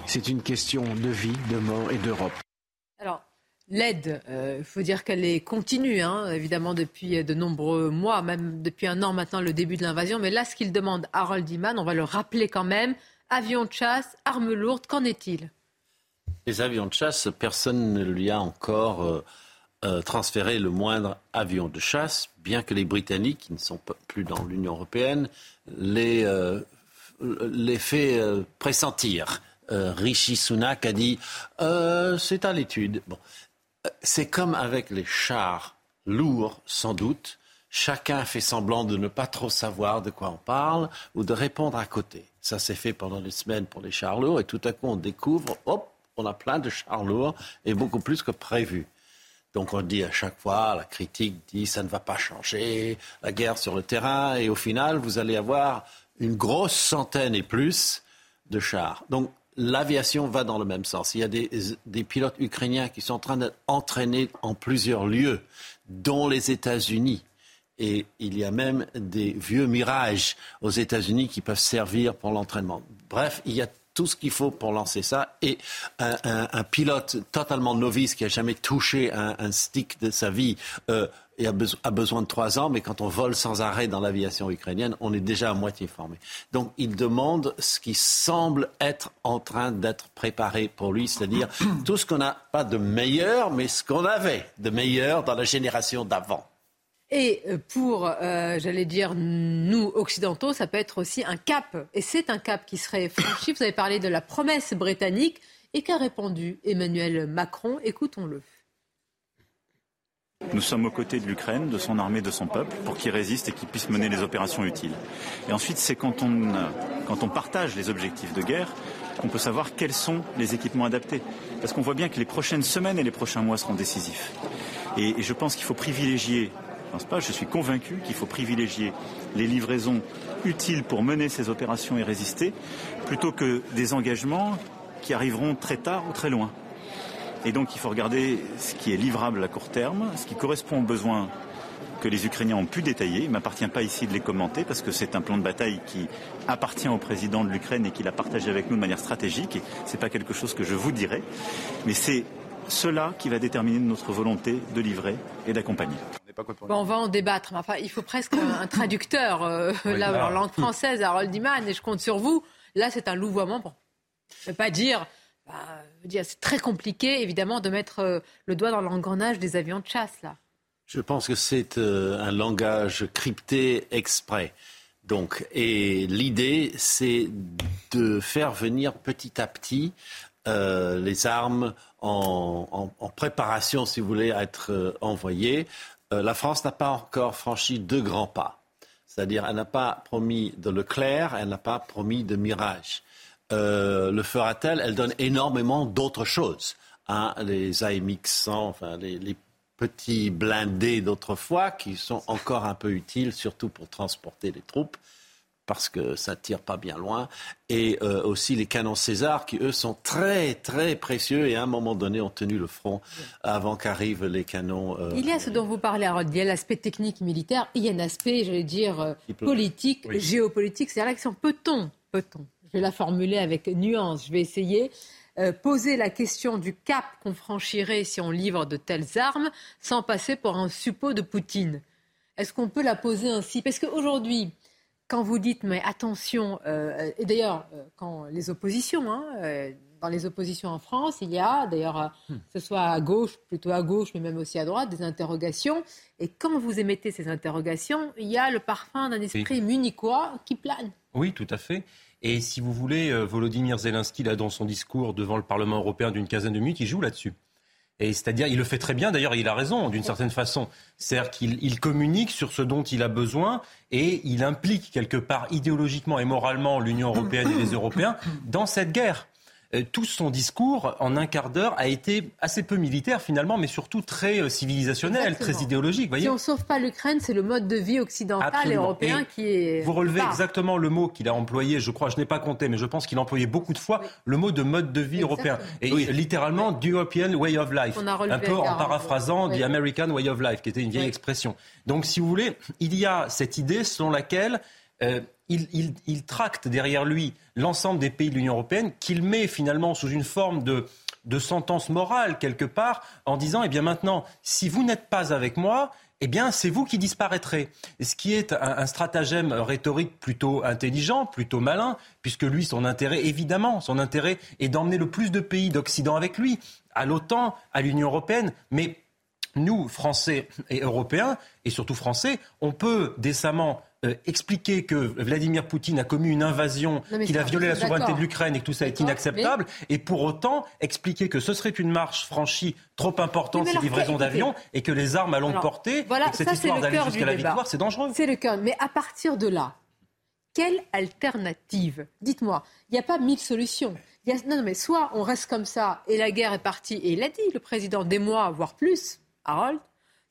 C'est une question de vie, de mort et d'Europe. L'aide, euh, il faut dire qu'elle est continue, hein, évidemment, depuis de nombreux mois, même depuis un an maintenant, le début de l'invasion. Mais là, ce qu'il demande Harold Iman, on va le rappeler quand même, avions de chasse, armes lourdes, qu'en est-il? Les avions de chasse, personne ne lui a encore euh, euh, transféré le moindre avion de chasse, bien que les Britanniques, qui ne sont plus dans l'Union européenne, les, euh, les fait pressentir. Rishi Sunak a dit c'est à l'étude. C'est comme avec les chars lourds, sans doute. chacun fait semblant de ne pas trop savoir de quoi on parle ou de répondre à côté. Ça s'est fait pendant des semaines pour les chars lourds et tout à coup on découvre, hop, on a plein de chars lourds et beaucoup plus que prévu. Donc on dit à chaque fois, la critique dit ça ne va pas changer, la guerre sur le terrain, et au final, vous allez avoir une grosse centaine et plus de chars. Donc l'aviation va dans le même sens. Il y a des, pilotes ukrainiens qui sont en train d'être entraînés en plusieurs lieux, dont les États-Unis. Et il y a même des vieux mirages aux États-Unis qui peuvent servir pour l'entraînement. Bref, il y a tout ce qu'il faut pour lancer ça. Et un, pilote totalement novice qui a jamais touché un, stick de sa vie euh, et a, a, besoin de trois ans, mais quand on vole sans arrêt dans l'aviation ukrainienne, on est déjà à moitié formé. Donc il demande ce qui semble être en train d'être préparé pour lui, c'est-à-dire tout ce qu'on n'a pas de meilleur, mais ce qu'on avait de meilleur dans la génération d'avant. Et euh, pour, euh, j'allais dire, nous, occidentaux, ça peut être aussi un cap. Et c'est un cap qui serait franchi. Vous avez parlé de la promesse britannique et qu'a répondu Emmanuel Macron? Écoutons-le. Nous sommes aux côtés de l'Ukraine, de son armée, de son peuple, pour qu'il résiste et qu'il puisse mener les opérations utiles. Et ensuite, c'est quand on, partage les objectifs de guerre qu'on peut savoir quels sont les équipements adaptés. Parce qu'on voit bien que les prochaines semaines et les prochains mois seront décisifs. Et, je pense qu'il faut privilégier. Je suis convaincu qu'il faut privilégier les livraisons utiles pour mener ces opérations et résister, plutôt que des engagements qui arriveront très tard ou très loin. Et donc il faut regarder ce qui est livrable à court terme, ce qui correspond aux besoins que les Ukrainiens ont pu détailler. Il ne m'appartient pas ici de les commenter parce que c'est un plan de bataille qui appartient au président de l'Ukraine et qu'il a partagé avec nous de manière stratégique. Et ce n'est pas quelque chose que je vous dirai. Mais c'est cela qui va déterminer notre volonté de livrer et d'accompagner on va en débattre. Enfin, il faut presque un, traducteur euh, là, en langue française, Harold Iman, et je compte sur vous. Là, c'est un louvoiement. Bon, je ne pas dire. Bah, dire c'est très compliqué, évidemment, de mettre euh, le doigt dans l'engrenage des avions de chasse, là. Je pense que c'est euh, un langage crypté exprès. Donc, et l'idée, c'est de faire venir petit à petit les armes en, préparation, si vous voulez, à être envoyées. Euh, la France n'a pas encore franchi deux grands pas. C'est-à-dire, elle n'a pas promis de Leclerc, elle n'a pas promis de Mirage. Euh, le fera-t-elle Elle donne énormément d'autres choses. Hein, les AMX 100, enfin, les petits blindés d'autrefois qui sont encore un peu utiles, surtout pour transporter les troupes parce que ça tire pas bien loin, et euh, aussi les canons César qui, eux, sont très, très précieux et à un moment donné ont tenu le front avant qu'arrivent les canons. Euh, il y a ce dont vous parlez, Harold, il y a l'aspect technique militaire, il y a un aspect, j'allais dire, politique, géopolitique, c'est l'action. Peut-on, peut-on, je vais la formuler avec nuance, je vais essayer, poser la question du cap qu'on franchirait si on livre de telles armes sans passer pour un suppôt de Poutine Est-ce qu'on peut la poser ainsi? Parce qu'aujourd'hui, quand vous dites, mais attention, euh, et d'ailleurs, euh, quand les oppositions, hein, euh, dans les oppositions en France, il y a, d'ailleurs, hmm. que ce soit à gauche, plutôt à gauche, mais même aussi à droite, des interrogations. Et quand vous émettez ces interrogations, il y a le parfum d'un esprit munichois qui plane. Oui, tout à fait. Et si vous voulez, Volodymyr Zelensky, là, dans son discours devant le Parlement européen d'une quinzaine de minutes, il joue là-dessus. Et c'est-à-dire, il le fait très bien, d'ailleurs, il a raison, d'une certaine façon. C'est-à-dire qu'il communique sur ce dont il a besoin et il implique quelque part idéologiquement et moralement l'Union européenne et les Européens dans cette guerre. Euh, tout son discours, en un quart d'heure, a été assez peu militaire finalement, mais surtout très euh, civilisationnel, très idéologique. si on ne sauve pas l'Ukraine, c'est le mode de vie occidental et européen qui est. Vous relevez exactement le mot qu'il a employé, je crois, je n'ai pas compté, mais je pense qu'il a employé beaucoup de fois le mot de mode de vie européen. Et littéralement, the European way of life. un peu en paraphrasant the American way of life, qui était une vieille expression. Donc, si vous voulez, il y a cette idée selon laquelle euh, il, tracte derrière lui l'ensemble des pays de l'Union européenne, qu'il met finalement sous une forme de, sentence morale quelque part, en disant, eh bien maintenant, si vous n'êtes pas avec moi, eh bien, c'est vous qui disparaîtrez. Ce qui est un, stratagème rhétorique plutôt intelligent, plutôt malin, puisque lui, son intérêt, évidemment, son intérêt est d'emmener le plus de pays d'Occident avec lui, à l'OTAN, à l'Union européenne, mais nous, Français et Européens, et surtout Français, on peut décemment euh, expliquer que Vladimir Poutine a commis une invasion, qu'il a violé la souveraineté de l'Ukraine et que tout ça est inacceptable, et pour autant expliquer que ce serait une marche franchie trop importante, ces livraisons d'avions, et que les armes à longue portée, voilà, et que cette histoire d'aller jusqu'à la victoire, c'est dangereux. C'est le cœur. Mais à partir de là, quelle alternative? Dites-moi, il n'y a pas mille solutions. non, non, mais soit on reste comme ça et la guerre est partie, et il a dit, le président, des mois, voire plus, Harold,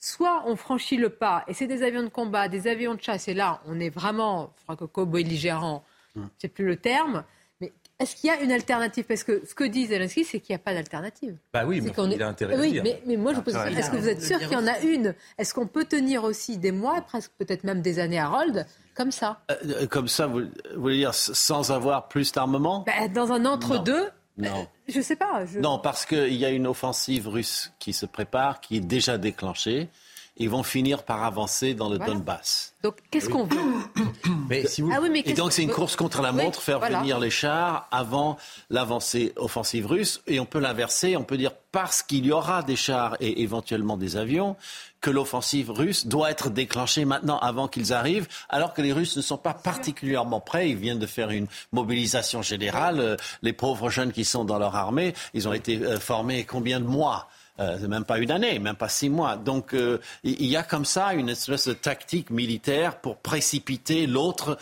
soit on franchit le pas, et c'est des avions de combat, des avions de chasse, et là, on est vraiment franco-belligérant, c'est plus le terme, mais est-ce qu'il y a une alternative? Parce que ce que dit Zelensky, c'est qu'il n'y a pas d'alternative. Bah oui, mais il a intérêt oui, mais, mais, moi je pose est-ce que vous êtes sûr qu'il y en a une? Est-ce qu'on peut tenir aussi des mois, presque peut-être même des années à Harold, comme ça? Euh, euh, Comme ça, vous, voulez dire sans avoir plus d'armement? Bah, Dans un entre-deux non. Je sais pas. Non, parce qu'il y a une offensive russe qui se prépare, qui est déjà déclenchée. Ils vont finir par avancer dans le Donbass. Donc, qu'est-ce qu'on veut mais si vous... Ah Et donc, c'est une course contre la montre, faire venir les chars avant l'avancée offensive russe. Et on peut l'inverser, on peut dire parce qu'il y aura des chars et éventuellement des avions, que l'offensive russe doit être déclenchée maintenant avant qu'ils arrivent, alors que les Russes ne sont pas particulièrement prêts. Ils viennent de faire une mobilisation générale. Euh, les pauvres jeunes qui sont dans leur armée, ils ont été euh, formés combien de mois euh, même pas une année, même pas six mois. Donc euh, il y a comme ça une espèce de tactique militaire pour précipiter l'autre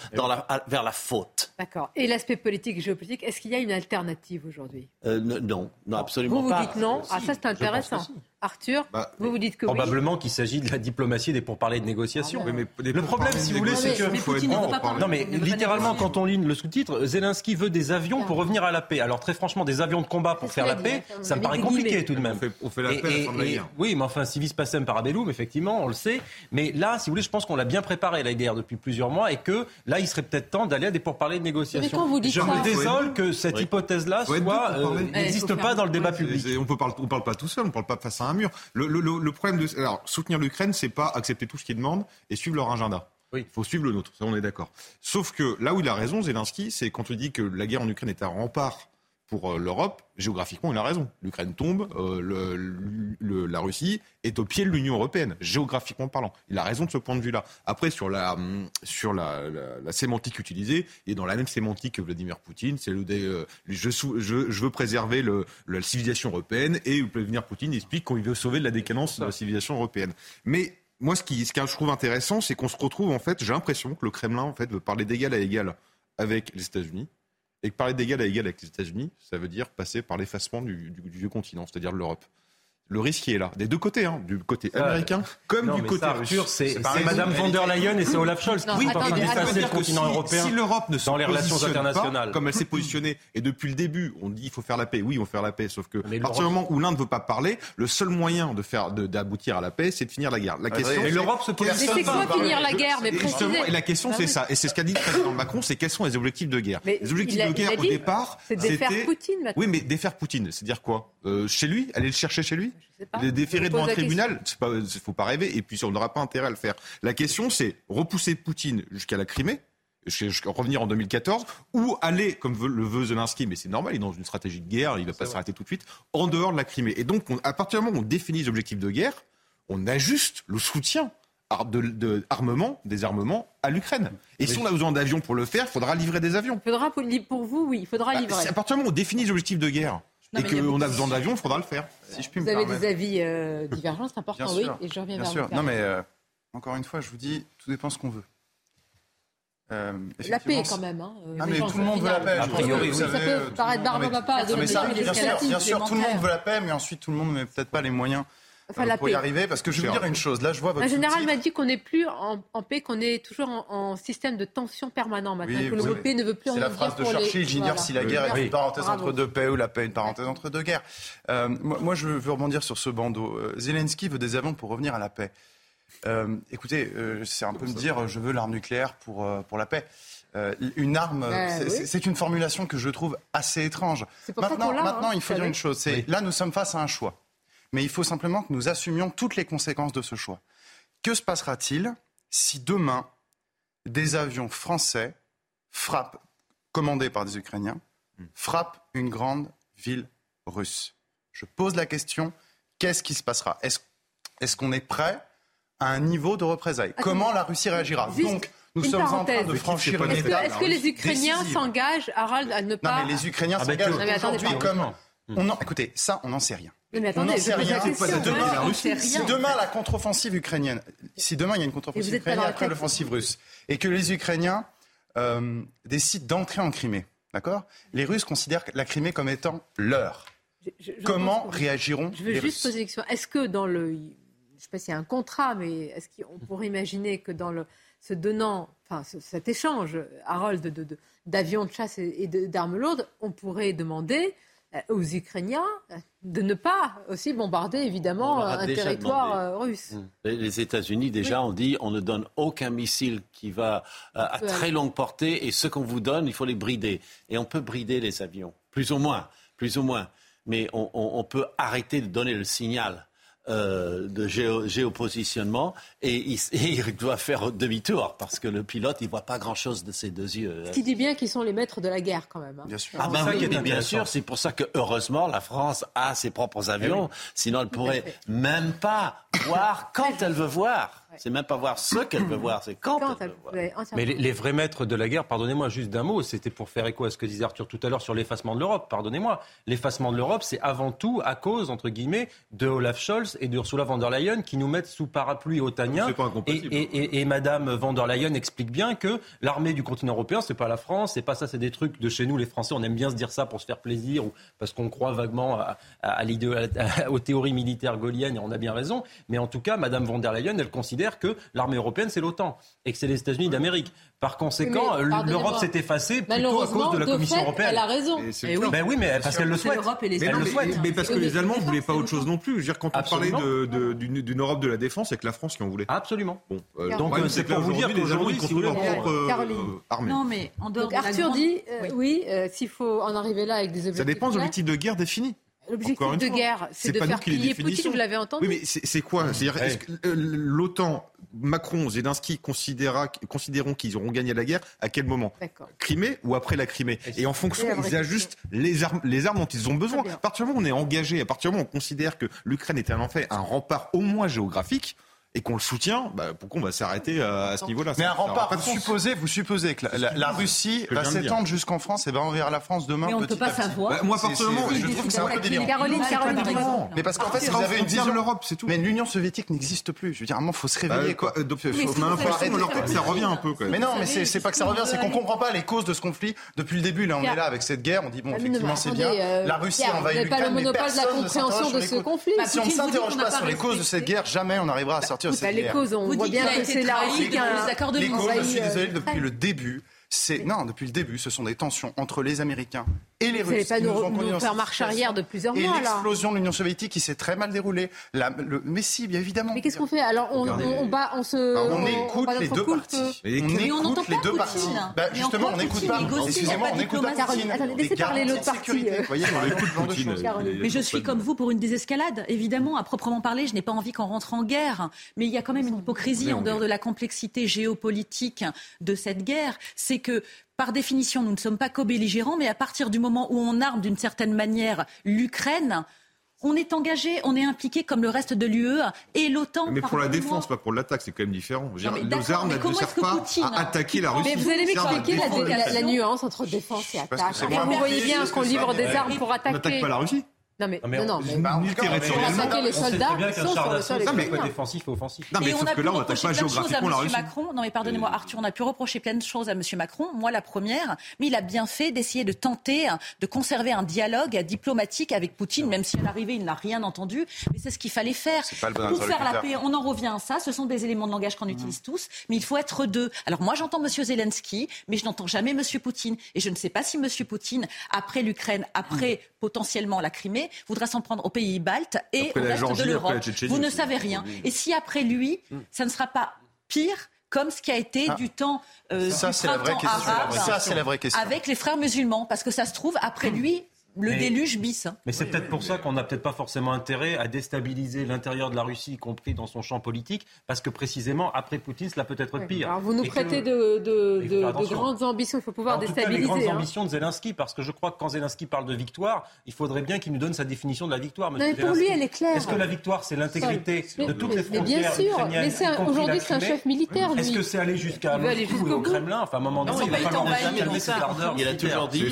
vers la faute. D'accord. Et l'aspect politique et géopolitique, est-ce qu'il y a une alternative aujourd'hui? Euh, Non, non, absolument pas. Vous vous dites non? Ah, ça c'est intéressant. Arthur, bah, vous vous dites que probablement qu'il s'agit de la diplomatie des pourparlers de négociation. Ah, mais le problème, si vous voulez, c'est que non, mais littéralement, quand on lit le sous-titre, Zelensky veut des avions pour revenir à la paix. Alors très franchement, des avions de combat pour faire la paix, ça me paraît compliqué tout de même. On fait, la paix à la fin de la guerre. Oui, mais enfin, civis pacem parabellum, effectivement, on le sait. Mais là, si vous voulez, je pense qu'on l'a bien préparé la guerre depuis plusieurs mois et que là, il serait peut-être temps d'aller à des pourparlers de négociation. Je me désole que cette hypothèse-là soit euh, n'existe pas dans le débat public. On ne parle pas tout seul, on ne parle pas face à un mur. Le le, problème de alors, soutenir l'Ukraine, c'est pas accepter tout ce qu'ils demandent et suivre leur agenda. Oui. Il faut suivre le nôtre, ça on est d'accord. Sauf que là où il a raison, Zelensky, c'est quand il dit que la guerre en Ukraine est un rempart pour euh, l'Europe, géographiquement, il a raison. L'Ukraine tombe, euh, la Russie est au pied de l'Union européenne, géographiquement parlant. Il a raison de ce point de vue-là. Après, sur la, sur la, la, sémantique utilisée, il est dans la même sémantique que Vladimir Poutine. C'est le euh, je, je, je, veux préserver le, la civilisation européenne et Vladimir Poutine explique qu'il veut sauver de la décadence de la civilisation européenne. Mais moi, ce, qui, ce que je trouve intéressant, c'est qu'on se retrouve, en fait, j'ai l'impression que le Kremlin, en fait, veut parler d'égal à égal avec les États-Unis et que parler d'égal à égal avec les États-Unis, ça veut dire passer par l'effacement du, vieux continent, c'est-à-dire de l'Europe. Le risque est là, des deux côtés, hein, du côté américain comme du côté russe. C'est Madame von der Leyen et c'est Olaf Scholz qui en train le continent européen si l'Europe ne dans les relations internationales, comme elle s'est positionnée, et depuis le début, on dit il faut faire la paix. Oui, on faire la paix, sauf que à partir du moment où l'un ne veut pas parler, le seul moyen de faire d'aboutir à la paix, c'est de finir la guerre. La question, et l'Europe se pose. Mais c'est quoi finir la guerre Mais justement, et la question c'est ça, et c'est ce qu'a dit le président Macron, c'est quels sont les objectifs de guerre. Les objectifs de guerre au départ, c'est défaire Poutine. Oui, mais défaire Poutine, c'est dire quoi? Euh, Chez lui, aller le chercher chez lui? Les déférer devant un tribunal, il ne faut pas rêver. Et puis, on n'aura pas intérêt à le faire. La question, c'est repousser Poutine jusqu'à la Crimée, revenir en 2014, ou aller, comme le veut Zelensky, mais c'est normal, il est dans une stratégie de guerre, il ne va pas s'arrêter tout de suite, en dehors de la Crimée. Et donc, à partir du moment où on définit les objectifs de guerre, on ajuste le soutien de, armement, des armements à l'Ukraine. Et si on a besoin d'avions pour le faire, il faudra livrer des avions. Faudra pour vous, oui, il faudra bah, livrer. à partir du moment où on définit les objectifs de guerre, et qu'on a besoin d'avions, il faudra le faire. Si je puis vous avez des avis euh, divergents, c'est important, oui, et je reviens bien vers sûr. Non, mais euh, encore une fois, je vous dis, tout dépend ce qu'on veut. Euh, la paix quand même. Hein, ah, mais tout le monde veut la paix. A priori, oui. Ça peut paraître barbe papa de bien sûr, bien sûr, tout le monde veut la paix, mais ensuite tout le monde n'a peut-être pas les moyens euh, pour y arriver Parce que je veux dire une chose. Là, je vois votre. Un général m'a dit qu'on n'est plus en, paix, qu'on est toujours en, système de tension permanent maintenant, que l'Europe ne veut plus en C'est la phrase de Churchill. J'ignore si la guerre est une parenthèse entre deux paix ou la paix est une parenthèse entre deux guerres. Euh, moi, je veux rebondir sur ce bandeau. Euh, Zelensky veut des avions pour revenir à la paix. écoutez, c'est un peu me dire je veux l'arme nucléaire pour, pour la paix. une arme, c'est une formulation que je trouve assez étrange. Maintenant, maintenant hein, il faut dire une chose. C'est là, nous sommes face à un choix mais il faut simplement que nous assumions toutes les conséquences de ce choix. Que se passera-t-il si demain, des avions français frappent, commandés par des Ukrainiens, hmm. frappent une grande ville russe? Je pose la question, qu'est-ce qui se passera? Est-ce qu'on est prêt à un niveau de représailles? Comment la Russie réagira? Donc, Nous sommes en train de franchir une étape. Est-ce que, les Ukrainiens s'engagent, Harold, à ne pas. Non, mais les Ukrainiens ah, s'engagent aujourd'hui comme. On écoutez, ça, on n'en sait rien. Mais attendez, on n'en sait rien. Demain, si demain la contre-offensive ukrainienne, si demain il y a une contre-offensive ukrainienne après l'offensive russe, et que les Ukrainiens euh, décident d'entrer en Crimée, d'accord? Les Russes considèrent la Crimée comme étant leur. Comment réagiront Je veux juste poser une question. Est-ce que dans le, je ne sais pas s'il y a un contrat, mais est-ce qu'on pourrait imaginer que dans le, ce donnant, enfin cet échange, Harold, d'avions de, de, chasse et d'armes lourdes, on pourrait demander euh, aux Ukrainiens de ne pas aussi bombarder évidemment un territoire euh, russe. Mmh. Les États-Unis déjà ont dit on ne donne aucun missile qui va euh, à très longue portée et ce qu'on vous donne il faut les brider. Et on peut brider les avions. Plus ou moins. Plus ou moins. Mais on peut arrêter de donner le signal euh, de géopositionnement et il, doit faire demi-tour parce que le pilote il voit pas grand-chose de ses deux yeux. Ce qui dit bien qu'ils sont les maîtres de la guerre quand même. Hein. Bien sûr. Ah ben oui, bien sûr, c'est pour ça que heureusement la France a ses propres avions, sinon elle pourrait même pas voir quand elle veut voir. C'est même pas voir ce qu'elle veut voir, c'est quand, elle, veut voir. Mais les, vrais maîtres de la guerre, pardonnez-moi juste d'un mot, c'était pour faire écho à ce que disait Arthur tout à l'heure sur l'effacement de l'Europe, pardonnez-moi. L'effacement de l'Europe, c'est avant tout à cause, entre guillemets, de Olaf Scholz et de Ursula von der Leyen qui nous mettent sous parapluie otanien. Et, et, et, Madame von der Leyen explique bien que l'armée du continent européen, c'est pas la France, c'est pas ça, c'est des trucs de chez nous, les Français, on aime bien se dire ça pour se faire plaisir ou parce qu'on croit vaguement à, à, aux théories militaires gaulliennes et on a bien raison. Mais en tout cas, Madame von der Leyen, elle considère que l'armée européenne, c'est l'OTAN et que c'est les États-Unis d'Amérique. Par conséquent, l'Europe s'est effacée plutôt à cause de la Commission européenne. Elle a raison. Eh oui. Ben oui, mais parce qu'elle le souhaite. Mais, elle le souhaite. mais parce que les Allemands ne voulaient pas autre chose non plus. Je veux dire, quand on parlait d'une Europe de la défense, c'est que la France qui en voulait. Absolument. Bon, euh, donc c'est pour vous dire qu'aujourd'hui, ils construisent leur propre euh, armée. Non, mais en dehors Arthur dit, euh, oui, s'il faut en arriver là avec des objectifs. Ça dépend des objectifs de guerre définis. L'objectif de guerre, c'est de faire plier Poutine, vous l'avez entendu. Oui, mais c'est quoi? C'est-à-dire, est-ce que l'OTAN Macron, Zelensky considéreront qu'ils auront gagné la guerre à quel moment? Crimée ou après la Crimée? Et en fonction, ils ajustent les armes, les armes dont ils ont besoin. À partir du moment où on est engagé, à partir du moment où on considère que l'Ukraine est en fait un rempart au moins géographique, et qu'on le soutient, bah, pourquoi on va s'arrêter à, ce niveau-là Mais un rempart, vous supposez, vous supposez que la, Russie va s'étendre jusqu'en France et va envers la France demain. Mais on ne peut pas savoir. Bah, moi, personnellement, je trouve que c'est un peu délirant. Caroline, Caroline, Mais parce qu'en fait, vous avez une vision de l'Europe, c'est tout. Mais l'Union soviétique n'existe plus. Je veux dire, à un moment, faut se réveiller. Bah, quoi. On a l'impression que ça revient un peu. Mais non, mais c'est pas que ça revient, c'est qu'on comprend pas les causes de ce conflit depuis le début. Là, on est là avec cette guerre. On dit bon, effectivement, c'est bien. La Russie envahit l'Ukraine, mais personne ne s'interroge sur les causes. Si on ne s'interroge pas sur les causes de cette guerre, jamais on n'arrivera à sortir de cette guerre on voit bien que c'est la Russie qui a les accords de Minsk. Je suis désolé, depuis le début, c'est non, depuis le début, ce sont des tensions entre les Américains et les Russes. Vous n'allez pas nous, nous faire marche arrière de plusieurs mois, là. Et l'explosion de l'Union soviétique qui s'est très mal déroulée. La, le, mais si, bien évidemment. Mais qu'est-ce qu'on fait Alors, on, on, on, bat, on se... on, on écoute les deux parties. Mais on écoute les deux parties. Bah, justement, on n'écoute pas. Excusez-moi, on n'écoute pas. Attendez, laissez parler l'autre partie. Mais je suis comme vous pour une désescalade. Évidemment, à proprement parler, je n'ai pas envie qu'on rentre en guerre. Mais il y a quand même une hypocrisie en dehors de la complexité géopolitique de cette guerre. C'est que par définition, nous ne sommes pas co-belligérants, mais à partir du moment où on arme d'une certaine manière l'Ukraine, on est engagé, on est impliqué comme le reste de l'UE et l'OTAN. Mais pour la défense, pas pour l'attaque, c'est quand même différent. nos armes ne servent pas à attaquer la Russie. Mais vous allez m'expliquer la, nuance entre défense et attaque. Vous voyez bien qu'on livre des armes pour attaquer. On n'attaque pas la Russie non mais, non, non, mais bah, attaquer les soldats sont sur le sol mais défensif et offensif. Non mais sauf que là on n'attaque pas géographiquement la Russie. Macron, non mais pardonnez-moi Arthur, on a pu reprocher plein de choses à M. Macron, moi la première, mais il a bien fait d'essayer de tenter de conserver un dialogue diplomatique avec Poutine, même si à l'arrivée il n'a rien entendu, mais c'est ce qu'il fallait faire. Pour faire la paix, on en revient à ça, ce sont des éléments de langage qu'on utilise tous, mais il faut être deux. Alors moi j'entends M. Zelensky, mais je n'entends jamais M. Poutine, et je ne sais pas si M. Poutine, après l'Ukraine, après potentiellement la Crimée, voudra s'en prendre aux pays baltes et au reste de l'Europe. Vous ne savez rien. Et si après lui, mm. ça ne sera pas pire comme ce qui a été ah. du temps euh, ça, du printemps arabe, ça, c'est la vraie question. avec les frères musulmans, parce que ça se trouve après mm. lui, le déluge bis. Hein. Mais c'est peut-être pour ça qu'on n'a peut-être pas forcément intérêt à déstabiliser l'intérieur de la Russie, y compris dans son champ politique, parce que précisément, après Poutine, cela peut être pire. Alors vous nous prêtez de, de, grandes ambitions, il faut pouvoir déstabiliser. les grandes hein. ambitions de Zelensky, parce que je crois que quand Zelensky parle de victoire, il faudrait bien qu'il nous donne sa définition de la victoire. mais pour lui, elle est claire. Est-ce que la victoire, c'est l'intégrité de toutes les frontières mais bien sûr, mais aujourd'hui, c'est un chef militaire, Est-ce que c'est aller jusqu'à Moscou et au Kremlin Enfin, à un moment donné, il va falloir calmer cette ardeur. Il a toujours dit,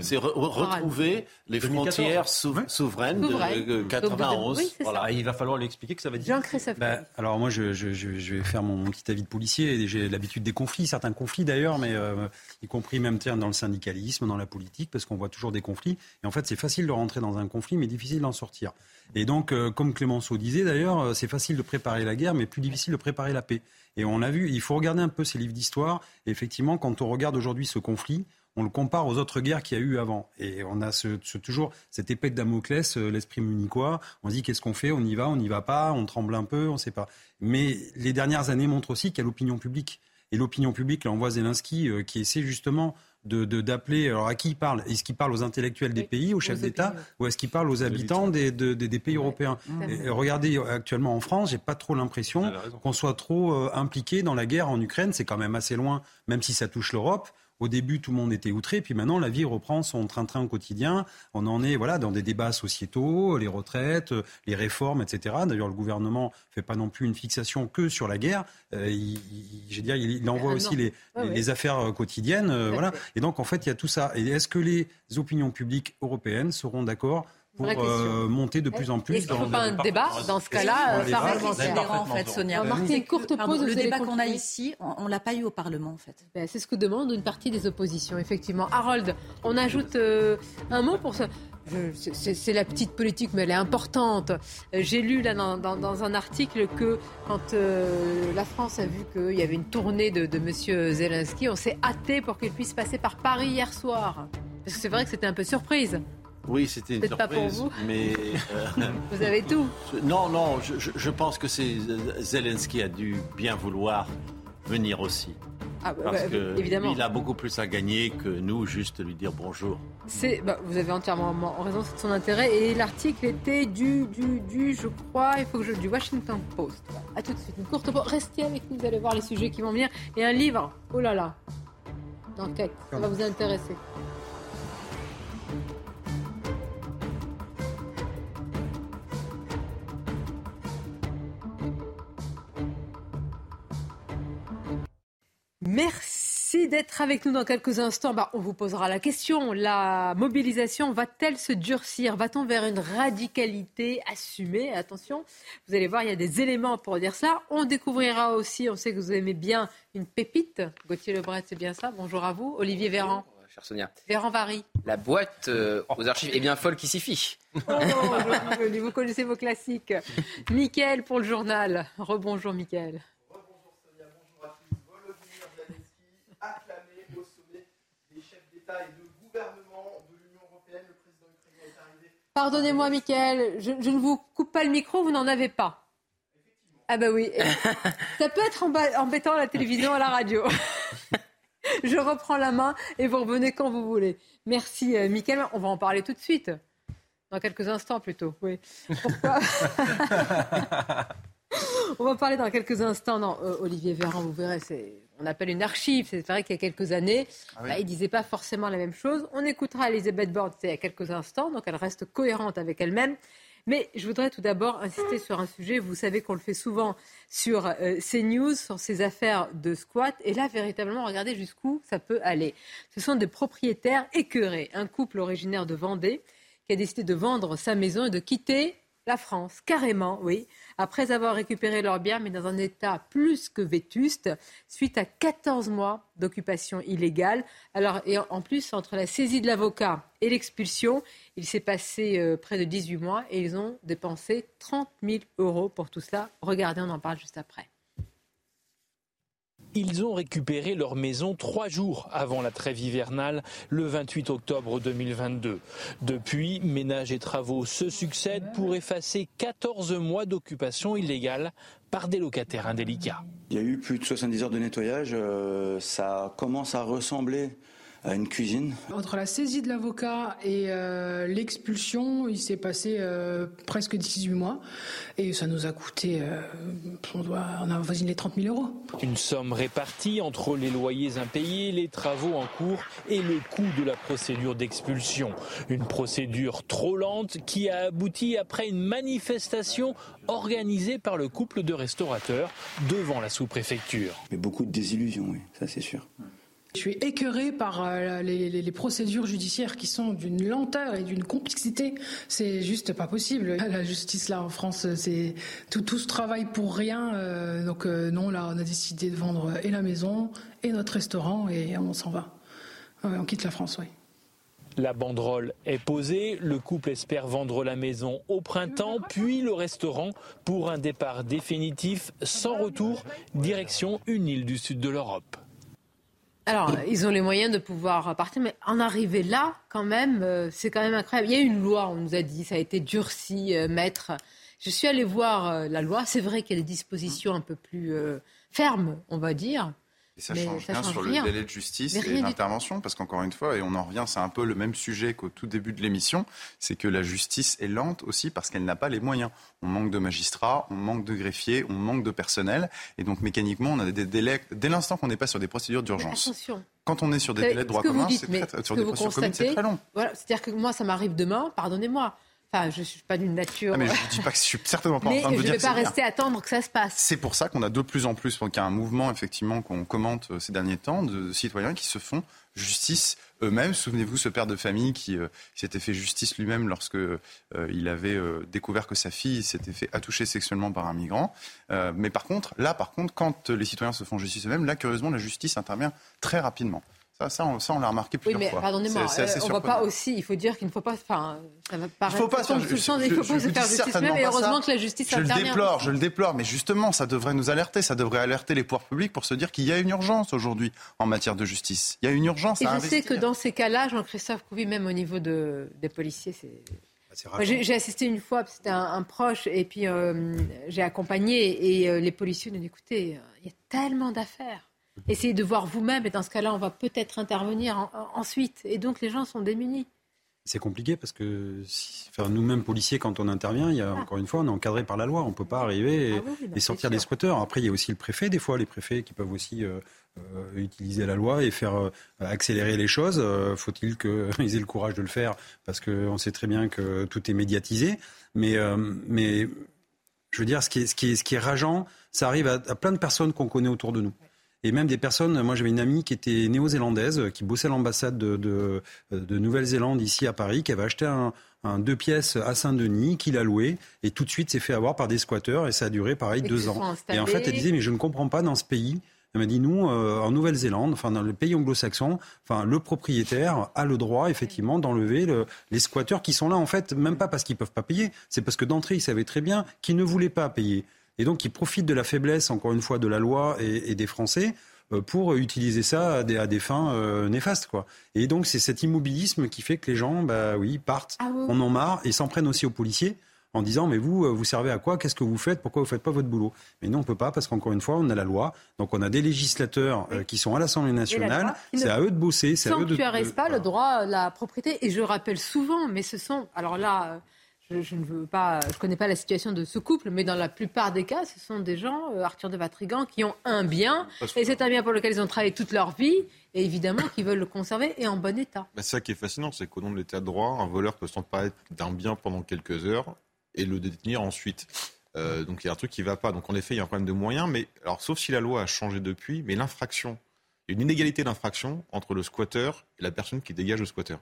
c'est retrouver les frontières souveraines de 91. Voilà, il va falloir lui expliquer que ça va dire. Ben, alors moi, je, vais faire mon, petit avis de policier. J'ai l'habitude des conflits, certains conflits d'ailleurs, mais euh, y compris même dans le syndicalisme, dans la politique, parce qu'on voit toujours des conflits. Et en fait, c'est facile de rentrer dans un conflit, mais difficile d'en sortir. Et donc, euh, comme Clémenceau disait d'ailleurs, euh, c'est facile de préparer la guerre, mais plus difficile de préparer la paix. Et on a vu, il faut regarder un peu ces livres d'histoire. Effectivement, quand on regarde aujourd'hui ce conflit, on le compare aux autres guerres qu'il y a eu avant. Et on a ce, toujours cette épée de Damoclès, euh, l'esprit munichois. On se dit qu'est-ce qu'on fait? On y va, on n'y va pas, on tremble un peu, on ne sait pas. Mais les dernières années montrent aussi qu'il y a l'opinion publique. Et l'opinion publique, là, on voit Zelensky euh, qui essaie justement de, d'appeler. Alors à qui il parle? Est-ce qu'il parle aux intellectuels des pays, aux chefs d'État, ou est-ce qu'il parle aux habitants des, des, pays européens? Regardez actuellement en France, j'ai pas trop l'impression qu'on soit trop euh, impliqué dans la guerre en Ukraine. C'est quand même assez loin, même si ça touche l'Europe. Au début, tout le monde était outré, puis maintenant, la vie reprend son train-train au quotidien. On en est voilà dans des débats sociétaux, les retraites, les réformes, etc. D'ailleurs, le gouvernement fait pas non plus une fixation que sur la guerre. Euh, il, dire, il, envoie ah, aussi les, les, affaires euh, quotidiennes, euh, voilà. Et donc, en fait, il y a tout ça. Et est-ce que les opinions publiques européennes seront d'accord pour euh, monter de plus en plus. Est-ce qu'il ne faut pas un débat dans ce cas-là parlementaire en fait, Sonia. On marquer une courte pause. le débat qu'on a ici, on ne l'a pas eu au Parlement en fait. Ben, c'est ce que demande une partie des oppositions, effectivement. Harold, on ajoute euh, un mot pour ça. C'est la petite politique, mais elle est importante. Euh, j'ai lu là dans, dans, un article que quand la France a vu qu'il y avait une tournée de, de M. Zelensky, on s'est hâté pour qu'il puisse passer par Paris hier soir. Parce que c'est vrai que c'était un peu surprise. Oui, c'était une surprise. Pas pour vous. Mais euh, vous avez tout. Non, non. Je, pense que c'est Zelensky a dû bien vouloir venir aussi. Ah, bah, Parce bah, que évidemment. il a beaucoup plus à gagner que nous, juste lui dire bonjour. C'est, bah, vous avez entièrement raison, c'est de son intérêt. Et l'article était du, du, du, je crois, il faut que je, du Washington Post. À tout de suite, une courte pause. Restez avec nous, vous allez voir les sujets qui vont venir. Et un livre, oh là là, d'enquête, ça va vous intéresser. Merci d'être avec nous dans quelques instants. Bah, on vous posera la question. La mobilisation va-t-elle se durcir? Va-t-on vers une radicalité assumée? Attention, vous allez voir, il y a des éléments pour dire ça. On découvrira aussi, on sait que vous aimez bien une pépite. Gauthier Lebret, c'est bien ça? Bonjour à vous. Olivier Véran. Chère Sonia. Véran Vary. La boîte euh, aux archives est bien folle qui s'y fiche. Oh, vous connaissez vos classiques. Mickaël pour le journal. Rebonjour Mickaël. Pardonnez-moi, Michael, je, ne vous coupe pas le micro, vous n'en avez pas. Ah bah oui. Ça peut être embêtant à la télévision, à la radio. je reprends la main et vous revenez quand vous voulez. Merci, euh, Michael. On va en parler tout de suite. Dans quelques instants plutôt, oui. Pourquoi On va parler dans quelques instants. Non, euh, Olivier Véran, vous verrez, c'est on appelle une archive. C'est vrai qu'il y a quelques années, ah bah, il ne disait pas forcément la même chose. On écoutera Elisabeth Borne il y a quelques instants, donc elle reste cohérente avec elle-même. Mais je voudrais tout d'abord insister sur un sujet. Vous savez qu'on le fait souvent sur euh, CNews, sur ces affaires de squat. Et là, véritablement, regardez jusqu'où ça peut aller. Ce sont des propriétaires écœurés. Un couple originaire de Vendée qui a décidé de vendre sa maison et de quitter la France, carrément, oui, après avoir récupéré leur bien, mais dans un état plus que vétuste, suite à 14 mois d'occupation illégale. Alors, et en plus, entre la saisie de l'avocat et l'expulsion, il s'est passé euh, près de 18 mois et ils ont dépensé 30 000 euros pour tout cela. Regardez, on en parle juste après. Ils ont récupéré leur maison trois jours avant la trêve hivernale, le 28 octobre 2022. Depuis, ménages et travaux se succèdent pour effacer 14 mois d'occupation illégale par des locataires indélicats. Il y a eu plus de 70 heures de nettoyage. Euh, ça commence à ressembler une cuisine. Entre la saisie de l'avocat et euh, l'expulsion, il s'est passé euh, presque 18 mois et ça nous a coûté, euh, on, doit, on a voisiné les 30 000 euros. Une somme répartie entre les loyers impayés, les travaux en cours et le coût de la procédure d'expulsion. Une procédure trop lente qui a abouti après une manifestation organisée par le couple de restaurateurs devant la sous-préfecture. Mais beaucoup de désillusions, oui, ça c'est sûr. Je suis écœurée par euh, les, procédures judiciaires qui sont d'une lenteur et d'une complexité. C'est juste pas possible. La justice là en France, c'est tout, tout ce travail pour rien. Euh, donc euh, non, là, on a décidé de vendre et la maison et notre restaurant et on s'en va. on quitte la France, oui. La banderole est posée, le couple espère vendre la maison au printemps, puis le restaurant pour un départ définitif sans retour, direction une île du sud de l'Europe. Alors, ils ont les moyens de pouvoir partir, mais en arriver là, quand même, euh, c'est quand même incroyable. Il y a une loi, on nous a dit, ça a été durci, euh, maître. Je suis allée voir euh, la loi. C'est vrai qu'il y a des dispositions un peu plus fermes, on va dire. Et ça change rien sur le délai de justice et l'intervention, parce qu'encore une fois, et on en revient, c'est un peu le même sujet qu'au tout début de l'émission, c'est que la justice est lente aussi parce qu'elle n'a pas les moyens. On manque de magistrats, on manque de greffiers, on manque de personnel, et donc mécaniquement, on a des délais, dès l'instant qu'on n'est pas sur des procédures d'urgence. Quand on est sur des délais de droit commun, c'est très, sur des procédures communes, c'est très long. Voilà, C'est-à-dire que moi, ça m'arrive demain, pardonnez-moi, Enfin, je ne suis pas d'une nature. Ah, mais je ne dis pas que je suis certainement pas en train de vous dire. Je ne vais pas rester à attendre que ça se passe. C'est pour ça qu'on a de plus en plus, qu'il y a un mouvement effectivement qu'on commente euh, ces derniers temps de citoyens qui se font justice eux-mêmes. Souvenez-vous ce père de famille qui euh, s'était fait justice lui-même lorsque euh, il avait découvert que sa fille s'était fait attoucher sexuellement par un migrant. mais par contre, là, par contre, quand les citoyens se font justice eux-mêmes, là, curieusement, la justice intervient très rapidement. Ça, ça, on, l'a remarqué plusieurs fois. Oui, mais pardonnez-moi, euh, on ne voit pas aussi. Il faut dire qu'il ne faut pas. Enfin, ça va paraître. Il faut pas. Je, je, sens, il faut pas se faire justice même. Et heureusement que la justice je le déplore, je le déplore. Mais justement, ça devrait nous alerter. Ça devrait alerter les pouvoirs publics pour se dire qu'il y a une urgence aujourd'hui en matière de justice. Il y a une urgence. Et je sais que dans ces cas-là, Jean-Christophe Couvi, même au niveau de, des policiers, c'est. Bah, j'ai assisté une fois, c'était un, proche, et puis euh, j'ai accompagné, et euh, les policiers nous écoutez, il y a tellement d'affaires Essayez de voir vous-même, et dans ce cas-là, on va peut-être intervenir ensuite. Et donc, les gens sont démunis. C'est compliqué parce que enfin, nous-mêmes, policiers, quand on intervient, il y a, ah. encore une fois, on est encadré par la loi. On ne peut pas arriver et, ah sortir des squatteurs. Après, il y a aussi le préfet, des fois, les préfets qui peuvent aussi euh, euh, utiliser la loi et faire euh, accélérer les choses. Faut-il qu'ils aient le courage de le faire parce qu'on sait très bien que tout est médiatisé. Mais, mais je veux dire, ce qui est, ce qui est, ce qui est rageant, ça arrive à plein de personnes qu'on connaît autour de nous et même des personnes. Moi, j'avais une amie qui était néo-zélandaise, qui bossait à l'ambassade de, de, de Nouvelle-Zélande ici à Paris, qui avait acheté un, un deux pièces à Saint-Denis, qu'il a loué, et tout de suite s'est fait avoir par des squatteurs, et ça a duré pareil deux ans. Et en fait, elle disait, mais je ne comprends pas dans ce pays. Elle m'a dit, nous, euh, en Nouvelle-Zélande, enfin dans le pays anglo-saxon, enfin le propriétaire a le droit, effectivement, d'enlever le, les squatteurs qui sont là, en fait, même pas parce qu'ils peuvent pas payer, c'est parce que d'entrée, ils savaient très bien qu'ils ne voulaient pas payer et donc qui profitent de la faiblesse, encore une fois, de la loi et, des Français euh, pour utiliser ça à des, à des fins euh, néfastes. Quoi. Et donc c'est cet immobilisme qui fait que les gens, bah oui, partent, ah on en marre et s'en prennent aussi aux policiers en disant mais vous, euh, vous servez à quoi? Qu'est-ce que vous faites? Pourquoi vous faites pas votre boulot? Mais non, on peut pas parce qu'encore une fois, on a la loi. Donc on a des législateurs qui sont à l'Assemblée nationale. C'est à eux de bosser. C'est à eux de. Tu pas le droit, la propriété. Et je rappelle souvent, mais ce sont alors là je, ne veux pas, je connais pas la situation de ce couple, mais dans la plupart des cas, ce sont des gens, euh, Arthur de Vatrigan, qui ont un bien, et c'est un bien pour lequel ils ont travaillé toute leur vie, et évidemment qui veulent le conserver et en bon état. c'est ça qui est fascinant, c'est qu'au nom de l'état de droit, un voleur peut s'emparer d'un bien pendant quelques heures et le détenir ensuite. Euh, donc il y a un truc qui ne va pas. Donc en effet, il y a un problème de moyens, mais alors sauf si la loi a changé depuis, mais l'infraction, il y a une inégalité d'infraction entre le squatter et la personne qui dégage le squatter.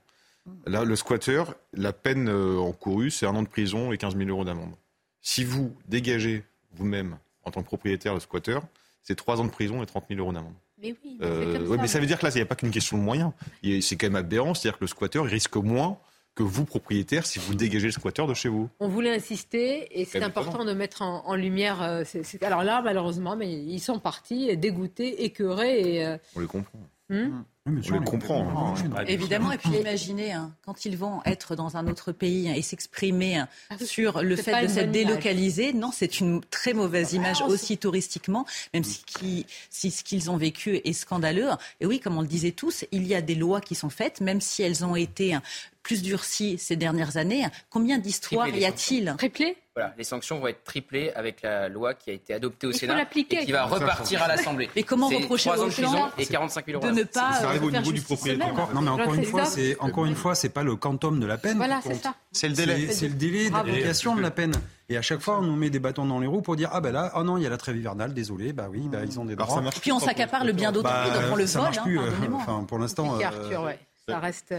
Là, le squatter, la peine euh, encourue, c'est un an de prison et 15 000 euros d'amende. Si vous dégagez vous-même en tant que propriétaire le squatter, c'est 3 ans de prison et 30 000 euros d'amende. Mais oui, euh, mais ça veut dire que là, il n'y a pas qu'une question de moyens. C'est quand même aberrant, c'est-à-dire que le squatter il risque moins que vous, propriétaire, si vous dégagez le squatter de chez vous. On voulait insister et c'est important de mettre en, lumière. Euh, alors là, malheureusement, mais ils sont partis dégoûtés, écœurés. Et, On les comprend. Hmm on le comprend. Hein. Évidemment, et puis imaginez, hein, quand ils vont être dans un autre pays et s'exprimer ah sur le fait de s'être délocalisés, non, c'est une très mauvaise image aussi touristiquement, même si, si ce qu'ils ont vécu est scandaleux. Et oui, comme on le disait tous, il y a des lois qui sont faites, même si elles ont été plus durcies ces dernières années. Combien d'histoires y a-t-il Triplé voilà, les sanctions vont être triplées avec la loi qui a été adoptée au Sénat et qui va repartir à l'Assemblée. Mais comment reprocher aux gens et 45 000 euros de ne pas ça arrive au niveau du propriétaire Non, mais encore une fois, c'est encore une fois, c'est pas le quantum de la peine. Voilà, c'est ça. C'est le délai. C'est le délai d'application de la peine. Et à chaque fois, on nous met des bâtons dans les roues pour dire ah ben là, oh non, il y a la trêve hivernale, désolé, bah oui, bah ils ont des droits. Puis on s'accapare le bien d'autrui, bah, donc on le ça vole. Marche plus, euh, enfin, pour l'instant. Arthur, ouais. Ça reste.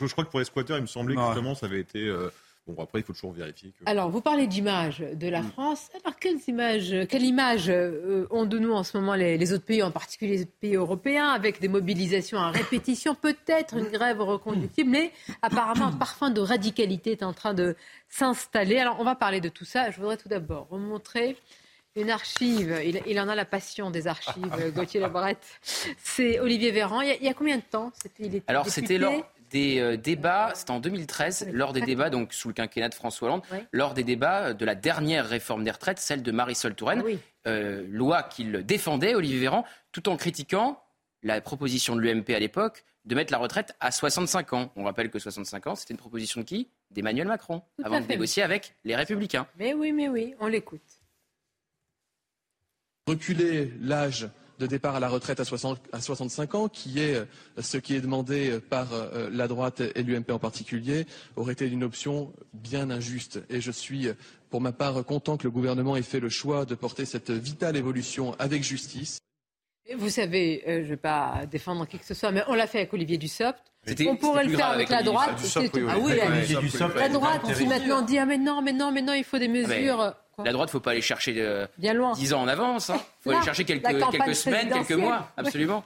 Je, crois que pour les squatteurs, il me semblait que justement, ça avait été. Euh, bon, après, il faut toujours vérifier. Que... Alors, vous parlez d'image de la mm. France. Alors, quelles images, quelle image euh, ont de nous en ce moment les, autres pays, en particulier les pays européens, avec des mobilisations à répétition, peut-être une grève reconductible, mais apparemment un parfum de radicalité est en train de s'installer. Alors, on va parler de tout ça. Je voudrais tout d'abord remontrer une archive. Il, en a la passion des archives, Gauthier Labrette. C'est Olivier Véran. Il y, a, combien de temps? C'était Alors, c'était lors des euh, débats, c'était en 2013, lors des débats, donc sous le quinquennat de François Hollande, lors des débats de la dernière réforme des retraites, celle de Marisol Touraine, euh, loi qu'il défendait, Olivier Véran, tout en critiquant la proposition de l'UMP à l'époque de mettre la retraite à 65 ans. On rappelle que 65 ans, c'était une proposition de qui? D'Emmanuel Macron, avant de négocier avec les Républicains. Mais oui, mais oui, on l'écoute. Reculer l'âge de départ à la retraite à, 65 ans, qui est euh, ce qui est demandé par euh, la droite et l'UMP en particulier, aurait été une option bien injuste. Et je suis, pour ma part, content que le gouvernement ait fait le choix de porter cette vitale évolution avec justice. Vous savez, euh, je ne vais pas défendre qui que ce soit, mais on l'a fait avec Olivier Dussopt. On pourrait le faire avec, la droite. Ah oui, la droite qui maintenant dit ah mais non, mais non, mais non, il faut des ah, La droite, il ne faut pas aller chercher euh, Bien loin. 10 ans en avance. Il hein. faut aller chercher quelques, quelques semaines, quelques mois. Absolument.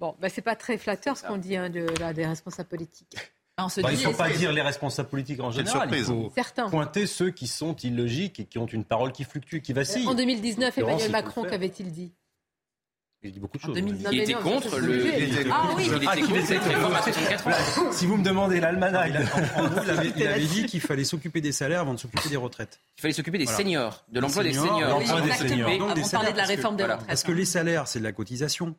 Bon, bah, ce n'est pas très flatteur ce qu'on dit hein, de, là, des responsables politiques. Bah, il ne faut pas dire les responsables politiques en général. Il faut pointer ceux qui sont illogiques et qui ont une parole qui fluctue, qui vacille. En 2019, Emmanuel Macron, qu'avait-il dit? Il dit beaucoup de choses. Il était contre le. Ah oui, il était ah, contre cette réforme à 64 ans. Si vous me demandez l'almanach, il avait dit qu'il fallait s'occuper des salaires avant de s'occuper des retraites. Il fallait s'occuper des seniors, de l'emploi des seniors. L'emploi des seniors. Avant de parler de la réforme des retraites. Parce que les salaires, c'est de la cotisation?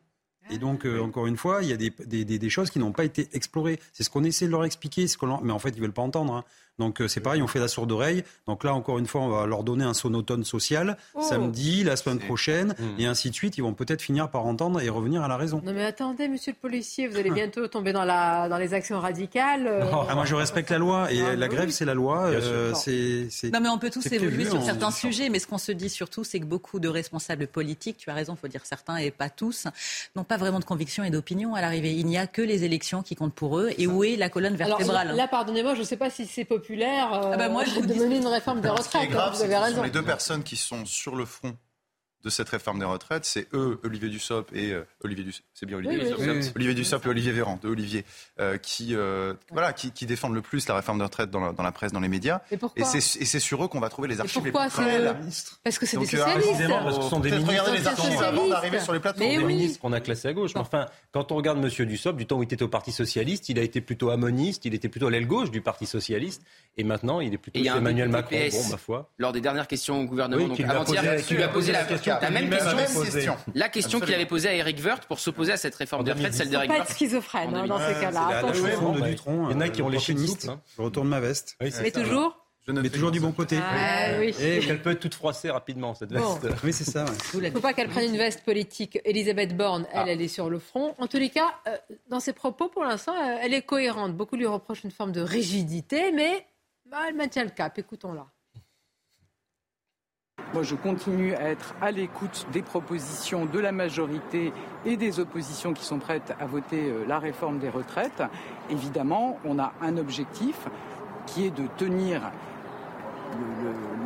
Et donc, euh, encore une fois, il y a des, des, des, choses qui n'ont pas été explorées. C'est ce qu'on essaie de leur expliquer, ce mais en fait, ils veulent pas entendre. Hein. Donc euh, c'est pareil, on fait la sourde oreille. Donc là, encore une fois, on va leur donner un sonotone social oh. samedi, la semaine prochaine, et ainsi de suite. Ils vont peut-être finir par entendre et revenir à la raison. Non mais attendez, monsieur le policier, vous allez bientôt tomber dans, la, dans les actions radicales. Euh. Ah, moi, je respecte la loi, et ah, la grève, c'est la loi. Euh, c'est, non mais on peut tous évoluer sur certains sujets, mais ce qu'on se dit surtout, c'est que beaucoup de responsables politiques, tu as raison, il faut dire certains et pas tous, n'ont pas vraiment de conviction et d'opinion à l'arrivée. Il n'y a que les élections qui comptent pour eux. Et où est la colonne vertébrale? Alors, Là, pardonnez-moi, je ne sais pas si c'est populaire. Ah bah moi, je de mener une réforme des retraites. Hein, vous avez raison. Les deux personnes qui sont sur le front de cette réforme des retraites, c'est eux, Olivier Dussopt et euh, Olivier Dussopt, c'est bien Olivier Dussopt, Olivier Dussopt et Olivier Véran, de Olivier, euh, qui euh, voilà, qui, qui, défendent le plus la réforme des retraites dans la, dans la presse, dans les médias. Et, et c'est sur eux qu'on va trouver les archives les plus réelles. Parce que c'est des socialistes. parce que ce sont des ministres. les archives avant d'arriver sur les plateaux. Des ministres qu'on a classés à gauche. Mais enfin, quand on regarde Monsieur Dussopt, du temps où il était au Parti socialiste, il a été plutôt amoniste, il était plutôt à l'aile gauche du Parti socialiste, et maintenant il est plutôt Emmanuel Macron. Bon, ma foi. Lors des dernières questions au gouvernement, donc avant-hier, tu lui as posé la même question. La question qu'il avait posée à Eric Woerth pour s'opposer à cette réforme de retraite, celle d'Eric Woerth. Pas être schizophrène hein, dans ces cas-là. Il y en a qui ont les chimistes. Je retourne ma veste. Mais toujours je ne toujours du bon côté. Ah, oui. Et qu'elle peut être toute froissée rapidement, cette veste. Oui, c'est ça. Il ne faut pas qu'elle prenne une veste politique. Elisabeth Borne, elle, ah. elle est sur le front. En tous les cas, euh, dans ses propos, pour l'instant, euh, elle est cohérente. Beaucoup lui reprochent une forme de rigidité, mais bah, elle maintient le cap. Écoutons-la. Moi, je continue à être à l'écoute des propositions de la majorité et des oppositions qui sont prêtes à voter euh, la réforme des retraites. Évidemment, on a un objectif qui est de tenir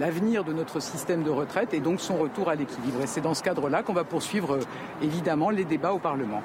l'avenir de notre système de retraite et donc son retour à l'équilibre. Et c'est dans ce cadre-là qu'on va poursuivre euh, évidemment les débats au Parlement.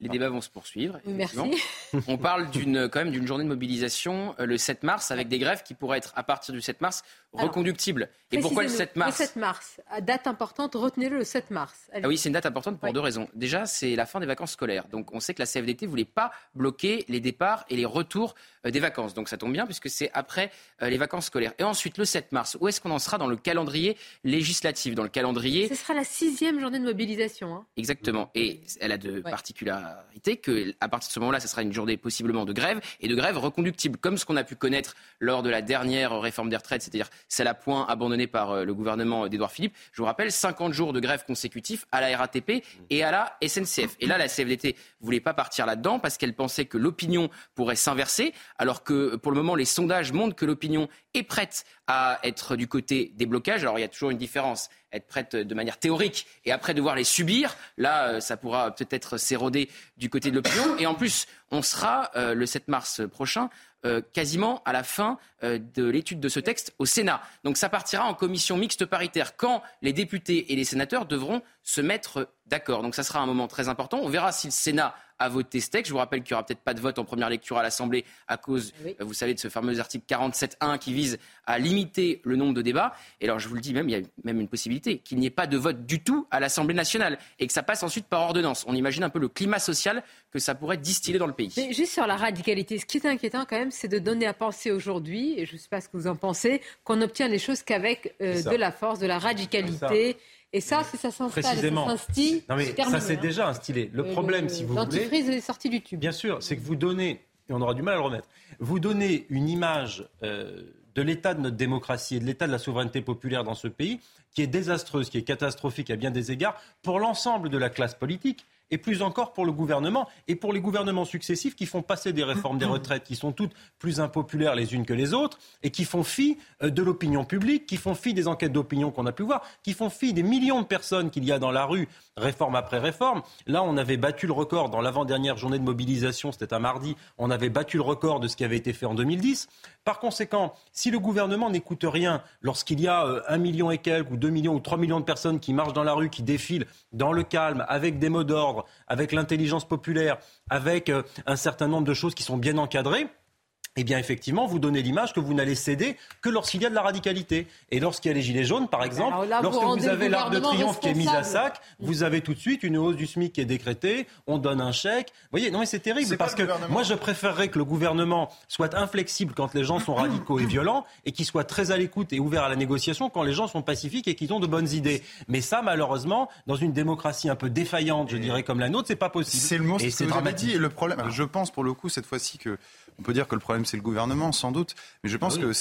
Les débats vont se poursuivre. Merci. On parle d'une, quand même d'une journée de mobilisation euh, le 7 mars avec des grèves qui pourraient être à partir du 7 mars reconductibles. Et pourquoi le 7 mars Le 7 mars, date importante, retenez-le le 7 mars. Ah oui, c'est une date importante pour deux raisons. Déjà, c'est la fin des vacances scolaires. Donc on sait que la CFDT ne voulait pas bloquer les départs et les retours euh, des vacances. Donc ça tombe bien puisque c'est après euh, les vacances scolaires. Et ensuite, le 7 mars, où est-ce qu'on en sera dans le calendrier législatif Dans le calendrier. Ce sera la sixième journée de mobilisation. Hein. Exactement. Et elle a de particularités que à partir de ce moment-là, ce sera une journée possiblement de grève et de grève reconductible, comme ce qu'on a pu connaître lors de la dernière réforme des retraites, c'est-à-dire celle à point abandonnée par euh, le gouvernement d'Édouard Philippe. Je vous rappelle, 50 jours de grève consécutifs à la RATP et à la SNCF. Et là, la CFDT voulait pas partir là-dedans parce qu'elle pensait que l'opinion pourrait s'inverser, alors que pour le moment, les sondages montrent que l'opinion est prête à être du côté des blocages. Alors il y a toujours une différence, être prête de manière théorique et après devoir les subir, là euh, ça pourra peut-être s'éroder du côté de l'opinion. Et en plus, on sera euh, le 7 mars prochain euh, quasiment à la fin de l'étude de ce texte au Sénat. Donc ça partira en commission mixte paritaire quand les députés et les sénateurs devront se mettre d'accord. Donc ça sera un moment très important. On verra si le Sénat a voté ce texte. Je vous rappelle qu'il n'y aura peut-être pas de vote en première lecture à l'Assemblée à cause, eh vous savez, de ce fameux article 47.1 qui vise à limiter le nombre de débats. Et alors, je vous le dis même, il y a même une possibilité qu'il n'y ait pas de vote du tout à l'Assemblée nationale et que ça passe ensuite par ordonnance. On imagine un peu le climat social que ça pourrait distiller dans le pays. Mais juste sur la radicalité, ce qui est inquiétant quand même, c'est de donner à penser aujourd'hui, et je ne sais pas ce que vous en pensez, qu'on obtient les choses qu'avec euh, de la force, de la radicalité. Et ça, si ça s'installe, Précisément. ça s'instille, non mais ça c'est déjà installé. Le problème, si vous voulez, est sorti du tube. Bien sûr, c'est que vous donnez, et on aura du mal à le remettre, vous donnez une image euh, de l'état de notre démocratie et de l'état de la souveraineté populaire dans ce pays qui est désastreuse, qui est catastrophique à bien des égards pour l'ensemble de la classe politique et plus encore pour le gouvernement et pour les gouvernements successifs qui font passer des réformes des retraites qui sont toutes plus impopulaires les unes que les autres et qui font fi euh, de l'opinion publique, qui font fi des enquêtes d'opinion qu'on a pu voir, qui font fi des millions de personnes qu'il y a dans la rue, réforme après réforme. Là, on avait battu le record dans l'avant-dernière journée de mobilisation, c'était un mardi, on avait battu le record de ce qui avait été fait en 2010. Par conséquent, si le gouvernement n'écoute rien lorsqu'il y a euh, un million et quelques ou deux millions ou trois millions de personnes qui marchent dans la rue, qui défilent dans le calme, avec des mots d'ordre, avec l'intelligence populaire, avec euh, un certain nombre de choses qui sont bien encadrées, eh bien effectivement, vous donnez l'image que vous n'allez céder que lorsqu'il y a de la radicalité. Et lorsqu'il y a les gilets jaunes, par exemple, lorsque vous, avez l'arc de triomphe qui est mis à sac, vous avez tout de suite une hausse du SMIC qui est décrétée, on donne un chèque. Vous voyez, non mais c'est terrible parce que moi je préférerais que le gouvernement soit inflexible quand les gens sont radicaux et violents et qu'il soit très à l'écoute et ouvert à la négociation quand les gens sont pacifiques et qu'ils ont de bonnes idées. Mais ça, malheureusement, dans une démocratie un peu défaillante, je dirais comme la nôtre, c'est pas possible. C'est le mot et c'est dramatique. Et le problème, je pense pour le coup cette fois-ci que on peut dire que le problème, c'est le gouvernement, sans doute. Mais je pense que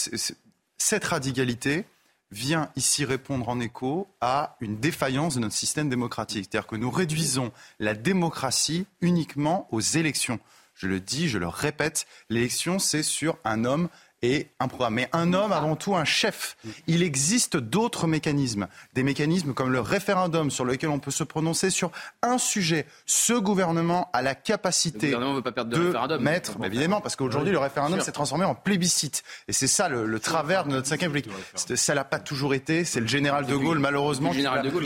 cette radicalité vient ici répondre en écho à une défaillance de notre système démocratique. C'est-à-dire que nous réduisons la démocratie uniquement aux élections. Je le dis, je le répète, l'élection, c'est sur un homme et un programme. Mais un homme, avant tout, un chef. Il existe d'autres mécanismes, des mécanismes comme le référendum sur lequel on peut se prononcer sur un sujet. Ce gouvernement a la capacité le veut pas perdre de, référendum. mettre, évidemment, parce qu'aujourd'hui le référendum s'est transformé en plébiscite, et c'est ça le, travers de notre cinquième République. Ça l'a pas toujours été. C'est le général de Gaulle, malheureusement. Le général de Gaulle,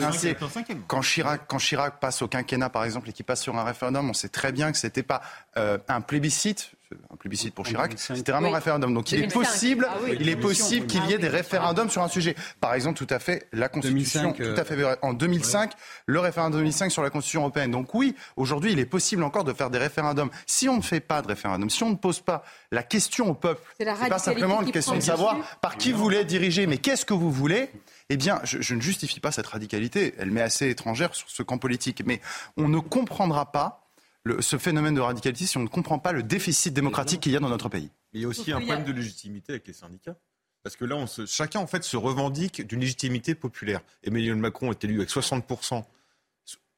quand Chirac, quand Chirac passe au quinquennat, par exemple, et qu'il passe sur un référendum, on sait très bien que c'était pas euh, un plébiscite un plébiscite pour Chirac, c'était vraiment un référendum. Donc il est possible, ah il est possible qu'il y ait des référendums sur un sujet. Par exemple, tout à fait la Constitution, tout à fait en 2005, le référendum 2005 sur la Constitution européenne. Donc oui, aujourd'hui, il est possible encore de faire des référendums. Si on ne fait pas de référendum, si on ne pose pas la question au peuple, c'est pas simplement une question de savoir par qui vous voulez diriger, mais qu'est-ce que vous voulez? Eh bien, je, je, ne justifie pas cette radicalité. Elle m'est assez étrangère sur ce camp politique. Mais on ne comprendra pas ce phénomène de radicalité si on ne comprend pas le déficit démocratique qu'il y a dans notre pays. il y a aussi un problème de légitimité avec les syndicats. Parce que là, on se, chacun en fait se revendique d'une légitimité populaire. Emmanuel Macron est élu avec 60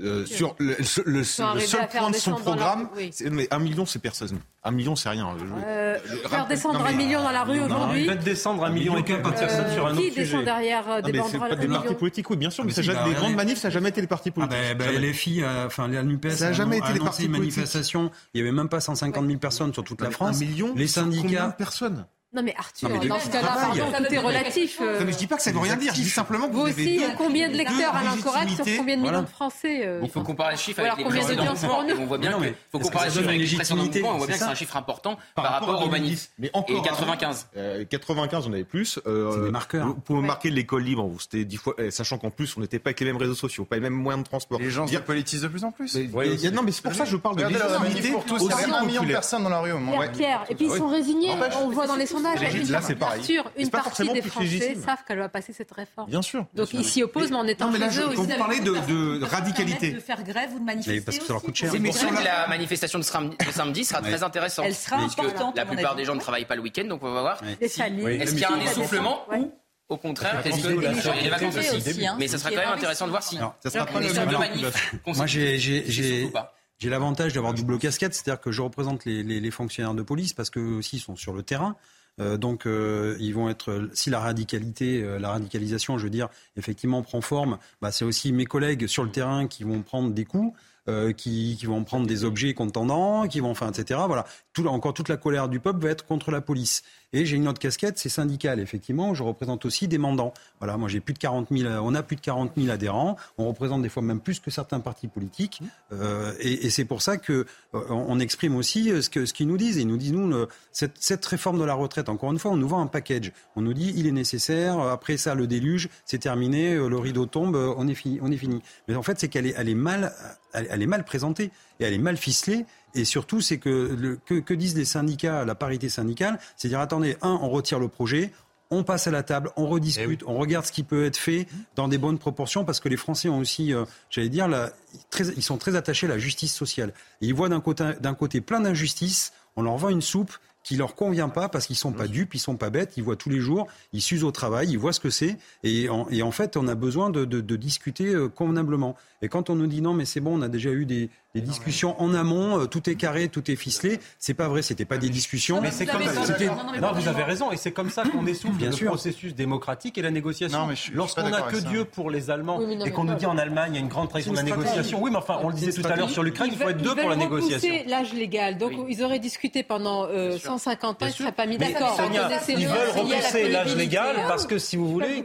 euh, sur le, seul point de son programme, mais un million, c'est personne. Un million, c'est rien. Euh, faire descendre un million dans la rue aujourd'hui. Faire descendre un million et quelques personnes sur un autre sujet. Qui descend derrière euh, des banderoles pas des partis politiques, oui, bien sûr, mais, ça, des grandes manifs, ça n'a jamais été des partis politiques. Ah ben, ben, les filles, enfin, la NUPES, ça n'a jamais été des partis manifestations. Il n'y avait même pas 150 000 personnes sur toute la France. Un million, les syndicats. personnes Non mais Arthur, dans ce cas-là, pardon, tout est relatif. Euh... Non mais je dis pas que ça veut rien dire, je dis simplement que vous, vous aussi, combien de lecteurs à l'incorrect sur combien de millions de Français euh... Il faut comparer les chiffres avec les précédents mouvements. On voit bien qu'il faut comparer les chiffres avec les précédents mouvements. On voit bien que c'est un chiffre important par rapport aux manifs. Mais encore 95. 95, on avait plus. C'est des marqueurs. Pour marquer l'école libre, c'était dix fois, sachant qu'en plus, on n'était pas avec les mêmes réseaux sociaux, pas les mêmes moyens de transport. Les gens se politisent de plus en plus. Non mais c'est pour ça que je parle de légitimité. pour tous, il y avait un million de personnes dans la rue au moment. Pierre, et puis ils sont résignés. On voit dans les sondages. Arthur, une partie des Français savent qu'elle va passer cette réforme. Bien sûr. Donc ils s'y opposent, mais en étant chez eux Quand vous parlez de radicalité. De faire grève ou de manifester. Parce que ça leur coûte cher. C'est pour ça que la manifestation de samedi sera très intéressante. Elle sera importante. La plupart des gens ne travaillent pas le week-end, donc on va voir. Est-ce qu'il y a un essoufflement ou au contraire, parce que les vacances aussi. Mais ça sera quand même intéressant de voir si ça sera pas le manif. Moi, j'ai l'avantage d'avoir double casquette, c'est-à-dire que je représente les, les, les, fonctionnaires de police parce qu'eux aussi sont sur le terrain. Euh, donc, euh, ils vont être. Si la radicalité, euh, la radicalisation, je veux dire, effectivement prend forme, bah, c'est aussi mes collègues sur le terrain qui vont prendre des coups. Euh, qui, vont prendre des objets contendants, qui vont, enfin, etc. Voilà, encore toute la colère du peuple va être contre la police. Et j'ai une autre casquette, c'est syndical, effectivement. Je représente aussi des mandants. Voilà, moi j'ai plus de 40 000, on a plus de 40 000 adhérents. On représente des fois même plus que certains partis politiques. Euh, et, c'est pour ça que euh, on exprime aussi ce qu'ils nous disent. Ils nous disent nous cette, réforme de la retraite. Encore une fois, on nous vend un package. On nous dit il est nécessaire. Après ça, le déluge, c'est terminé. Le rideau tombe. On est fini. Mais en fait, c'est qu'elle est, elle est mal, elle, elle est mal présentée et elle est mal ficelée. Et surtout, c'est que, le, que, que disent les syndicats, la parité syndicale, c'est dire attendez, un, on retire le projet, on passe à la table, on rediscute, on regarde ce qui peut être fait dans des bonnes proportions, parce que les Français ont aussi, euh, j'allais dire, la, très, ils sont très attachés à la justice sociale. Et ils voient d'un côté, d'un côté plein d'injustices, on leur vend une soupe qui leur convient pas parce qu'ils sont pas dupes, ils sont pas bêtes, ils voient tous les jours, ils s'usent au travail, ils voient ce que c'est, et en, et en fait, on a besoin de, de, de discuter euh, convenablement. Et quand on nous dit non, mais c'est bon, on a déjà eu des, des discussions en amont, euh, tout est carré, tout est ficelé, c'est pas vrai, c'était pas des discussions. Mais c'est comme non, vous avez raison, et c'est comme ça qu'on essouffle le sûr. processus démocratique et la négociation. Lorsqu'on n'a que Dieu pour les Allemands oui, et qu'on nous dit en Allemagne il y a une grande tradition de la négociation. Oui, mais enfin, on le disait tout à l'heure sur l'Ukraine, il faut être deux pour la négociation. l'âge légal, donc ils auraient discuté pendant euh, 150 ans, ils ne seraient pas mis d'accord. Ils veulent repousser l'âge légal parce que si vous voulez,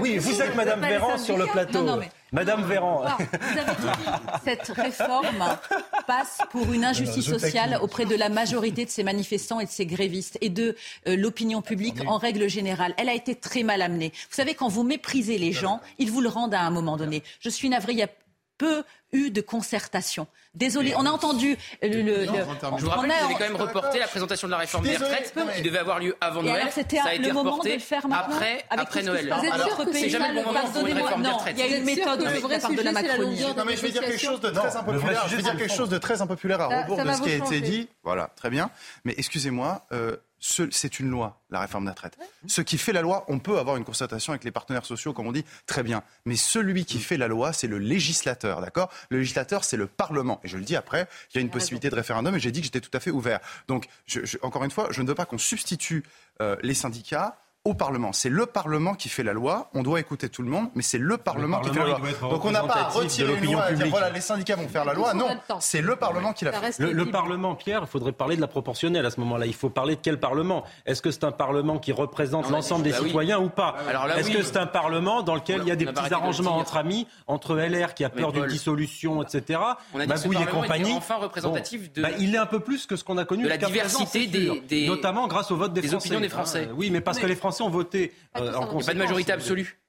oui, vous êtes Madame Véran sur le plateau. Madame Véran. Vous avez dit, cette réforme passe pour une injustice sociale auprès de la majorité de ces manifestants et de ces grévistes et de euh, l'opinion publique en règle générale. Elle a été très mal amenée. Vous savez, quand vous méprisez les gens, ils vous le rendent à un moment donné. Je suis navrée, il y a peu eu de concertation. Désolé, on a entendu le. le, je vous rappelle que vous avez quand même reporté la présentation de la réforme des retraites qui devait avoir lieu avant Noël. C'était le moment de le faire maintenant après, après Noël. C'est jamais le moment pour une réforme des retraites. Il y a une méthode de la part de la Macronie. Non mais je vais dire quelque chose de très impopulaire. Je vais dire quelque chose de très impopulaire à rebours de ce qui a été dit. Voilà, très bien. Mais excusez-moi c'est une loi, la réforme des retraites. Ce qui fait la loi, on peut avoir une concertation avec les partenaires sociaux, comme on dit, très bien. Mais celui qui fait la loi, c'est le législateur, d'accord? Le législateur, c'est le Parlement. Et je le dis après, il y a une possibilité de référendum, et j'ai dit que j'étais tout à fait ouvert. Donc, je, je, encore une fois, je ne veux pas qu'on substitue euh, les syndicats au Parlement. C'est le Parlement qui fait la loi. On doit écouter tout le monde, mais c'est le Parlement, qui fait la loi. Donc on n'a pas à retirer une loi et dire voilà, les syndicats vont faire la loi. Non, c'est le Parlement qui l'a fait. Le, le, Parlement, Pierre, il faudrait parler de la proportionnelle à ce moment-là. Il faut parler de quel Parlement? Est-ce que c'est un Parlement qui représente l'ensemble des bah citoyens oui. ou pas? Est-ce oui. que c'est un Parlement dans lequel il y a des petits arrangements entre amis, entre LR qui a peur d'une dissolution, etc. On a dit et compagnie. Enfin représentatif de. Bah, il est un peu plus que ce qu'on a connu. De la diversité des, notamment grâce au vote des Français. opinions des Français. Oui, mais parce que les Français ont voté euh, en Il n'y a pas de majorité absolue.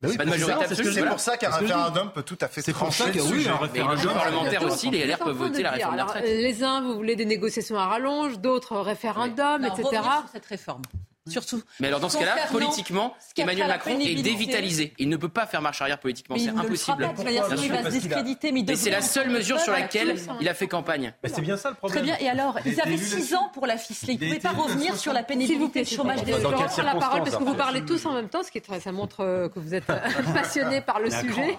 Ben oui, pas de majorité absolue. C'est pour ça qu'un référendum peut tout à fait C'est pour ça que oui, un référendum parlementaire aussi, les LR peuvent voter la réforme des retraites. Les uns, vous voulez des négociations à rallonge, d'autres référendum, etc. cette réforme. Surtout. Mais alors dans ce cas-là, politiquement, Emmanuel Macron est dévitalisé. Il ne peut pas faire marche arrière politiquement, c'est impossible. mais c'est la seule mesure sur laquelle il a fait campagne. C'est bien ça le problème. Très bien. Et alors, ils avaient 6 ans pour la ficeler. Ils ne pouvaient pas revenir sur la pénibilité du chômage des gens. Je la parole parce que vous parlez tous en même temps, ce qui ça montre que vous êtes passionnés par le sujet.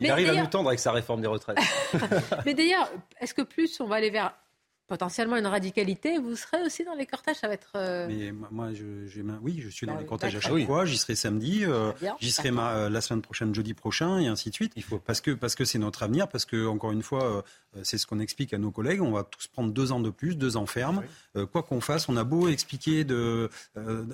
Il arrive à nous tendre avec sa réforme des retraites. Mais d'ailleurs, est-ce que plus on va aller vers potentiellement une radicalité, vous serez aussi dans les cortèges, ça va être... Euh, Mais moi, je, oui, je suis dans bah les cortèges à chaque fois, j'y serai samedi, euh, j'y serai euh, la semaine prochaine, jeudi prochain, et ainsi de suite. Il faut. Parce que parce que c'est notre avenir, parce que, encore une fois, c'est ce qu'on explique à nos collègues, on va tous prendre deux ans de plus, deux ans ferme. Quoi qu'on fasse, on a beau expliquer de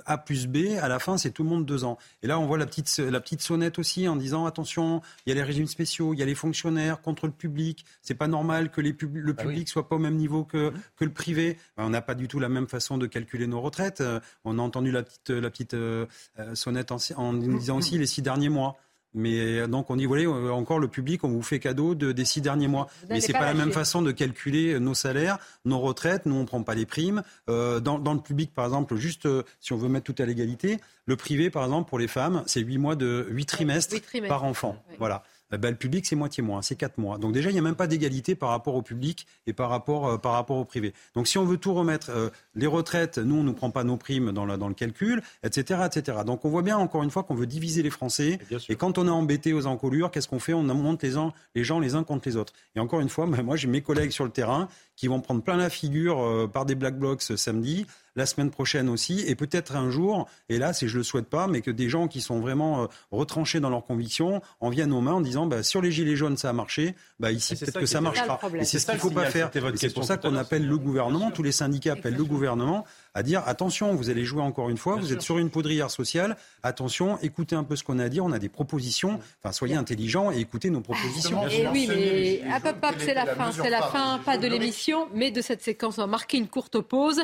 A plus B, à la fin, c'est tout le monde deux ans. Et là, on voit la petite, la petite sonnette aussi en disant, attention, il y a les régimes spéciaux, il y a les fonctionnaires contre le public, c'est pas normal que les le ah public soit pas au même niveau que que, le privé. Ben, on n'a pas du tout la même façon de calculer nos retraites. Euh, on a entendu la petite, la petite euh, euh, sonnette en, en disant aussi les six derniers mois. Mais donc on dit, voilà, encore le public, on vous fait cadeau de, des six derniers mois. Mais c'est pas, pas la même façon de calculer nos salaires, nos retraites. Nous, on prend pas les primes. dans, dans, le public, par exemple, juste si on veut mettre tout à l'égalité, le privé, par exemple, pour les femmes, c'est huit mois de huit trimestres, par enfant. Voilà. Ben, le public, c'est moitié moins, c'est 4 mois. Donc déjà, il n'y a même pas d'égalité par rapport au public et par rapport, euh, par rapport au privé. Donc si on veut tout remettre, euh, les retraites, nous, on ne prend pas nos primes dans, dans le calcul, etc., etc. Donc on voit bien, encore une fois, qu'on veut diviser les Français. Et quand on est embêté aux encolures, qu'est-ce qu'on fait? On monte les, les gens les uns contre les autres. Et encore une fois, moi, j'ai mes collègues sur le terrain qui vont prendre plein la figure euh, par des black blocs samedi la semaine prochaine aussi, et peut-être un jour, et là, c'est je le souhaite pas, mais que des gens qui sont vraiment euh, retranchés dans leurs convictions en viennent aux mains en disant, bah, sur les gilets jaunes, ça a marché, bah, ici, peut-être que ça marchera. Et c'est ce qu'il ne faut pas faire. C'est pour ça qu'on appelle le gouvernement, tous les syndicats appellent le gouvernement à dire attention, vous allez jouer encore une fois, vous êtes sur une poudrière sociale, attention, écoutez un peu ce qu'on a à dire, on a des propositions, enfin soyez intelligents et écoutez nos propositions. Et oui, mais hop, hop, hop, c'est la fin, c'est la fin, pas de l'émission, mais de cette séquence. On va marquer une courte pause.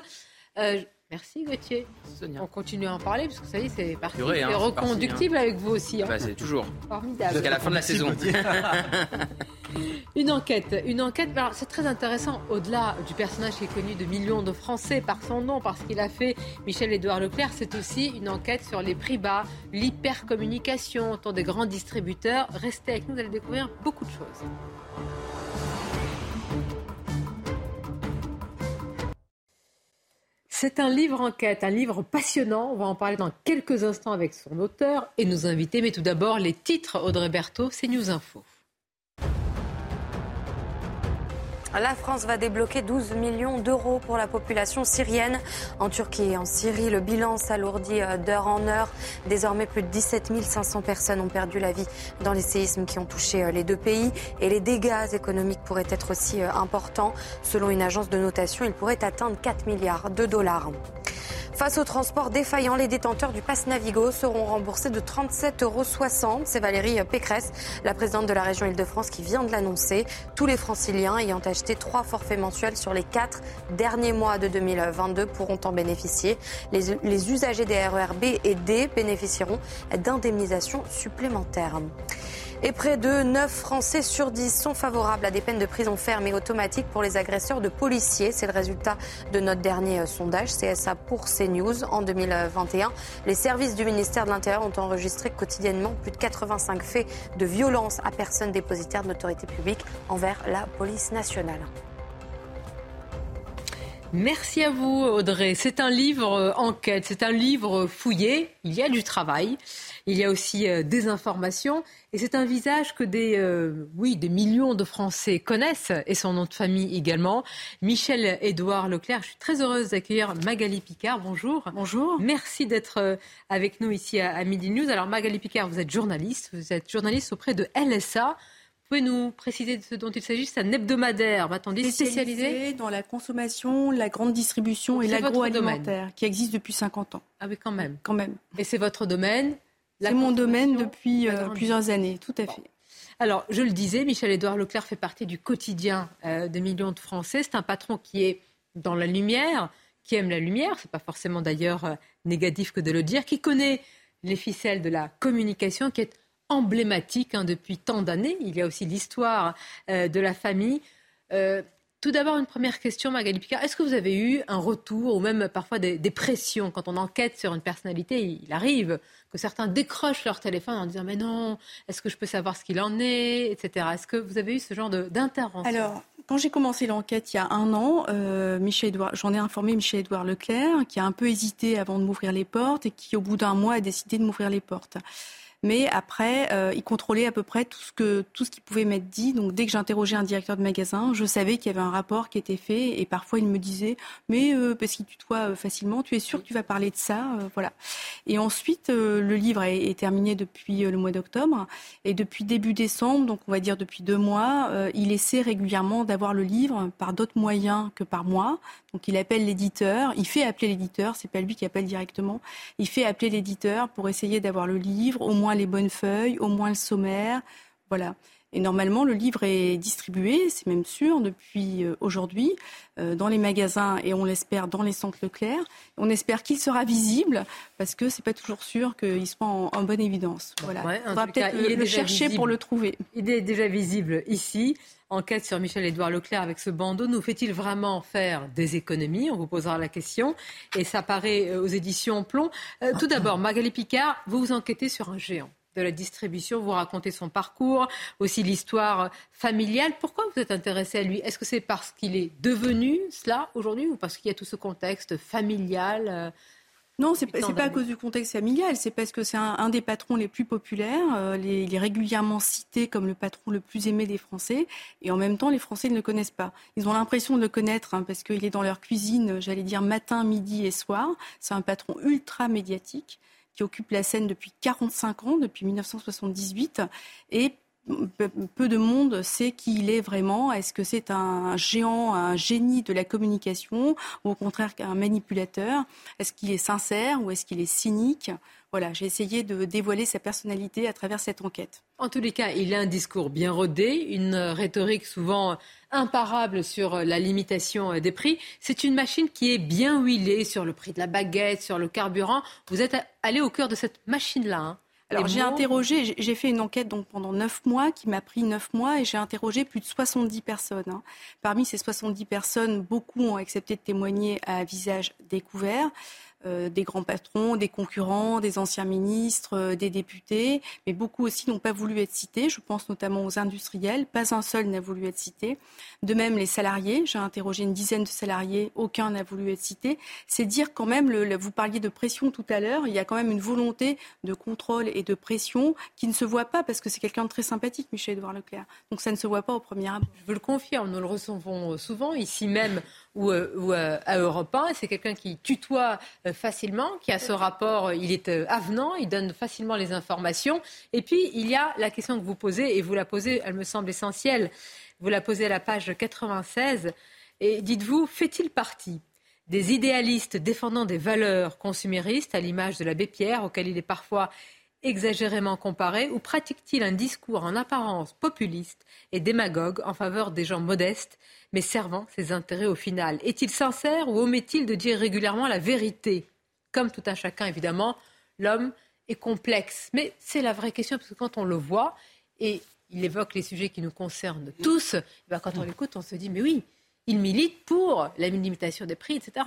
Euh, merci Gauthier. On continue à en parler parce que ça y est, c'est parti. C'est hein, reconductible hein. avec vous aussi. Hein. Bah, c'est toujours. Formidable. Jusqu'à la fin de la saison. une enquête, une enquête. C'est très intéressant. Au-delà du personnage qui est connu de millions de Français par son nom, parce qu'il a fait Michel-Édouard Leclerc, c'est aussi une enquête sur les prix bas, l'hypercommunication autour des grands distributeurs. Restez avec nous, vous allez découvrir beaucoup de choses. C'est un livre enquête, un livre passionnant. On va en parler dans quelques instants avec son auteur et nos invités. Mais tout d'abord, les titres, Audrey Berthaud, c'est News Info. La France va débloquer 12 millions d'euros pour la population syrienne. En Turquie et en Syrie, le bilan s'alourdit euh, d'heure en heure. Désormais, plus de 17 500 personnes ont perdu la vie dans les séismes qui ont touché euh, les deux pays. Et les dégâts économiques pourraient être aussi euh, importants. Selon une agence de notation, ils pourraient atteindre 4 milliards de dollars. Face au transport défaillant, les détenteurs du pass Navigo seront remboursés de 37,60 euros. C'est Valérie Pécresse, la présidente de la région Île-de-France, qui vient de l'annoncer. Tous les franciliens ayant acheté trois forfaits mensuels sur les quatre derniers mois de 2022 pourront en bénéficier. Les, les usagers des RER B et D bénéficieront d'indemnisations supplémentaires. Et près de 9 Français sur 10 sont favorables à des peines de prison ferme et automatique pour les agresseurs de policiers. C'est le résultat de notre dernier euh, sondage CSA pour CNews. En 2021, les services du ministère de l'Intérieur ont enregistré quotidiennement plus de 85 faits de violence à personnes dépositaires de l'autorité publique envers la police nationale. Merci à vous, Audrey. C'est un livre euh, enquête, c'est un livre fouillé. Il y a du travail. Il y a aussi euh, des informations. Et c'est un visage que des, euh, oui, des millions de Français connaissent, et son nom de famille également. Michel-Édouard Leclerc, je suis très heureuse d'accueillir Magali Picard. Bonjour. Bonjour. Merci d'être euh, avec nous ici à, Midi News. Alors Magali Picard, vous êtes journaliste, vous êtes journaliste auprès de LSA. Pouvez nous préciser de ce dont il s'agit? C'est un hebdomadaire, va-t-on dire, spécialisé? Dans la consommation, la grande distribution et l'agroalimentaire, qui existe depuis 50 ans. Ah oui, quand même. Quand même. Et c'est votre domaine c'est mon domaine depuis euh, plusieurs années, tout à fait. Alors, je le disais, Michel-Édouard Leclerc fait partie du quotidien euh, de millions de Français. C'est un patron qui est dans la lumière, qui aime la lumière. Ce n'est pas forcément d'ailleurs euh, négatif que de le dire, qui connaît les ficelles de la communication, qui est emblématique hein, depuis tant d'années. Il y a aussi l'histoire de la famille. Tout d'abord, une première question, Magali Picard. Est-ce que vous avez eu un retour ou même parfois des, pressions quand on enquête sur une personnalité? Il arrive que certains décrochent leur téléphone en disant Mais non, est-ce que je peux savoir ce qu'il en est? Etc. Est-ce que vous avez eu ce genre d'intervention? Alors, quand j'ai commencé l'enquête il y a un an, euh, j'en ai informé Michel-Édouard Leclerc, qui a un peu hésité avant de m'ouvrir les portes et qui, au bout d'un mois, a décidé de m'ouvrir les portes. Mais après, euh, il contrôlait à peu près tout ce que tout ce qui pouvait m'être dit. Donc dès que j'interrogeais un directeur de magasin, je savais qu'il y avait un rapport qui était fait. Et parfois, il me disait, mais euh, parce qu'il tutoie facilement, tu es sûr que tu vas parler de ça, voilà. Et ensuite, le livre est, terminé depuis le mois d'octobre. Et depuis début décembre, donc on va dire depuis deux mois, il essaie régulièrement d'avoir le livre par d'autres moyens que par moi. Donc il appelle l'éditeur, il fait appeler l'éditeur, c'est pas lui qui appelle directement. Il fait appeler l'éditeur pour essayer d'avoir le livre, au moins les bonnes feuilles, au moins le sommaire, voilà. Et normalement, le livre est distribué, c'est même sûr, depuis euh, aujourd'hui, euh, dans les magasins et on l'espère dans les centres Leclerc. On espère qu'il sera visible parce que c'est pas toujours sûr qu'il soit en, bonne évidence. Voilà. on va peut-être le, chercher pour le trouver. Il est déjà visible ici. Enquête sur Michel-Édouard Leclerc avec ce bandeau. Nous fait-il vraiment faire des économies? On vous posera la question. Et ça paraît euh, aux éditions Plomb. tout d'abord, Magali Picard, vous vous enquêtez sur un géant de la distribution. Vous racontez son parcours, aussi l'histoire familiale. Pourquoi vous êtes intéressé à lui? Est-ce que c'est parce qu'il est devenu cela aujourd'hui ou parce qu'il y a tout ce contexte familial euh, non, c'est pas, pas à cause du contexte familial, c'est parce que c'est un, des patrons les plus populaires, euh, les, il est régulièrement cité comme le patron le plus aimé des Français, et en même temps, les Français ne le connaissent pas. Ils ont l'impression de le connaître hein, parce qu'il est dans leur cuisine, j'allais dire matin, midi et soir. C'est un patron ultra médiatique qui occupe la scène depuis 45 ans, depuis 1978, et peu de monde sait qui il est vraiment. Est-ce que c'est un géant, un génie de la communication, ou au contraire un manipulateur? Est-ce qu'il est sincère ou est-ce qu'il est cynique? Voilà, j'ai essayé de dévoiler sa personnalité à travers cette enquête. En tous les cas, il a un discours bien rodé, une rhétorique souvent imparable sur la limitation des prix. C'est une machine qui est bien huilée sur le prix de la baguette, sur le carburant. Vous êtes allé au cœur de cette machine-là. Hein. Alors j'ai interrogé, j'ai fait une enquête donc pendant neuf mois qui m'a pris neuf mois et j'ai interrogé plus de 70 personnes. Hein. Parmi ces 70 personnes, beaucoup ont accepté de témoigner à visage découvert. Euh, des grands patrons, des concurrents, des anciens ministres, euh, des députés, mais beaucoup aussi n'ont pas voulu être cités. Je pense notamment aux industriels. Pas un seul n'a voulu être cité. De même, les salariés. J'ai interrogé une dizaine de salariés. Aucun n'a voulu être cité. C'est dire quand même, vous parliez de pression tout à l'heure, il y a quand même une volonté de contrôle et de pression qui ne se voit pas parce que c'est quelqu'un de très sympathique, Michel-Edouard Leclerc. Donc ça ne se voit pas au premier abord. Je le confirme, nous le recevons souvent ici même ou, euh, à Europe 1. C'est quelqu'un qui tutoie facilement, qui a ce rapport, il est euh, avenant, il donne facilement les informations. Et puis, il y a la question que vous posez, et vous la posez, elle me semble essentielle. Vous la posez à la page 96. Et dites-vous, fait-il partie des idéalistes défendant des valeurs consuméristes, à l'image de l'abbé Pierre, auquel il est parfois exagérément comparé, ou pratique-t-il un discours en apparence populiste et démagogue en faveur des gens modestes mais servant ses intérêts au final? Est-il sincère ou omet-il de dire régulièrement la vérité? Comme tout un chacun, évidemment, l'homme est complexe. Mais c'est la vraie question, parce que quand on le voit, et il évoque les sujets qui nous concernent tous, eh ben, quand on l'écoute, on se dit, mais oui, il milite pour la limitation des prix, etc.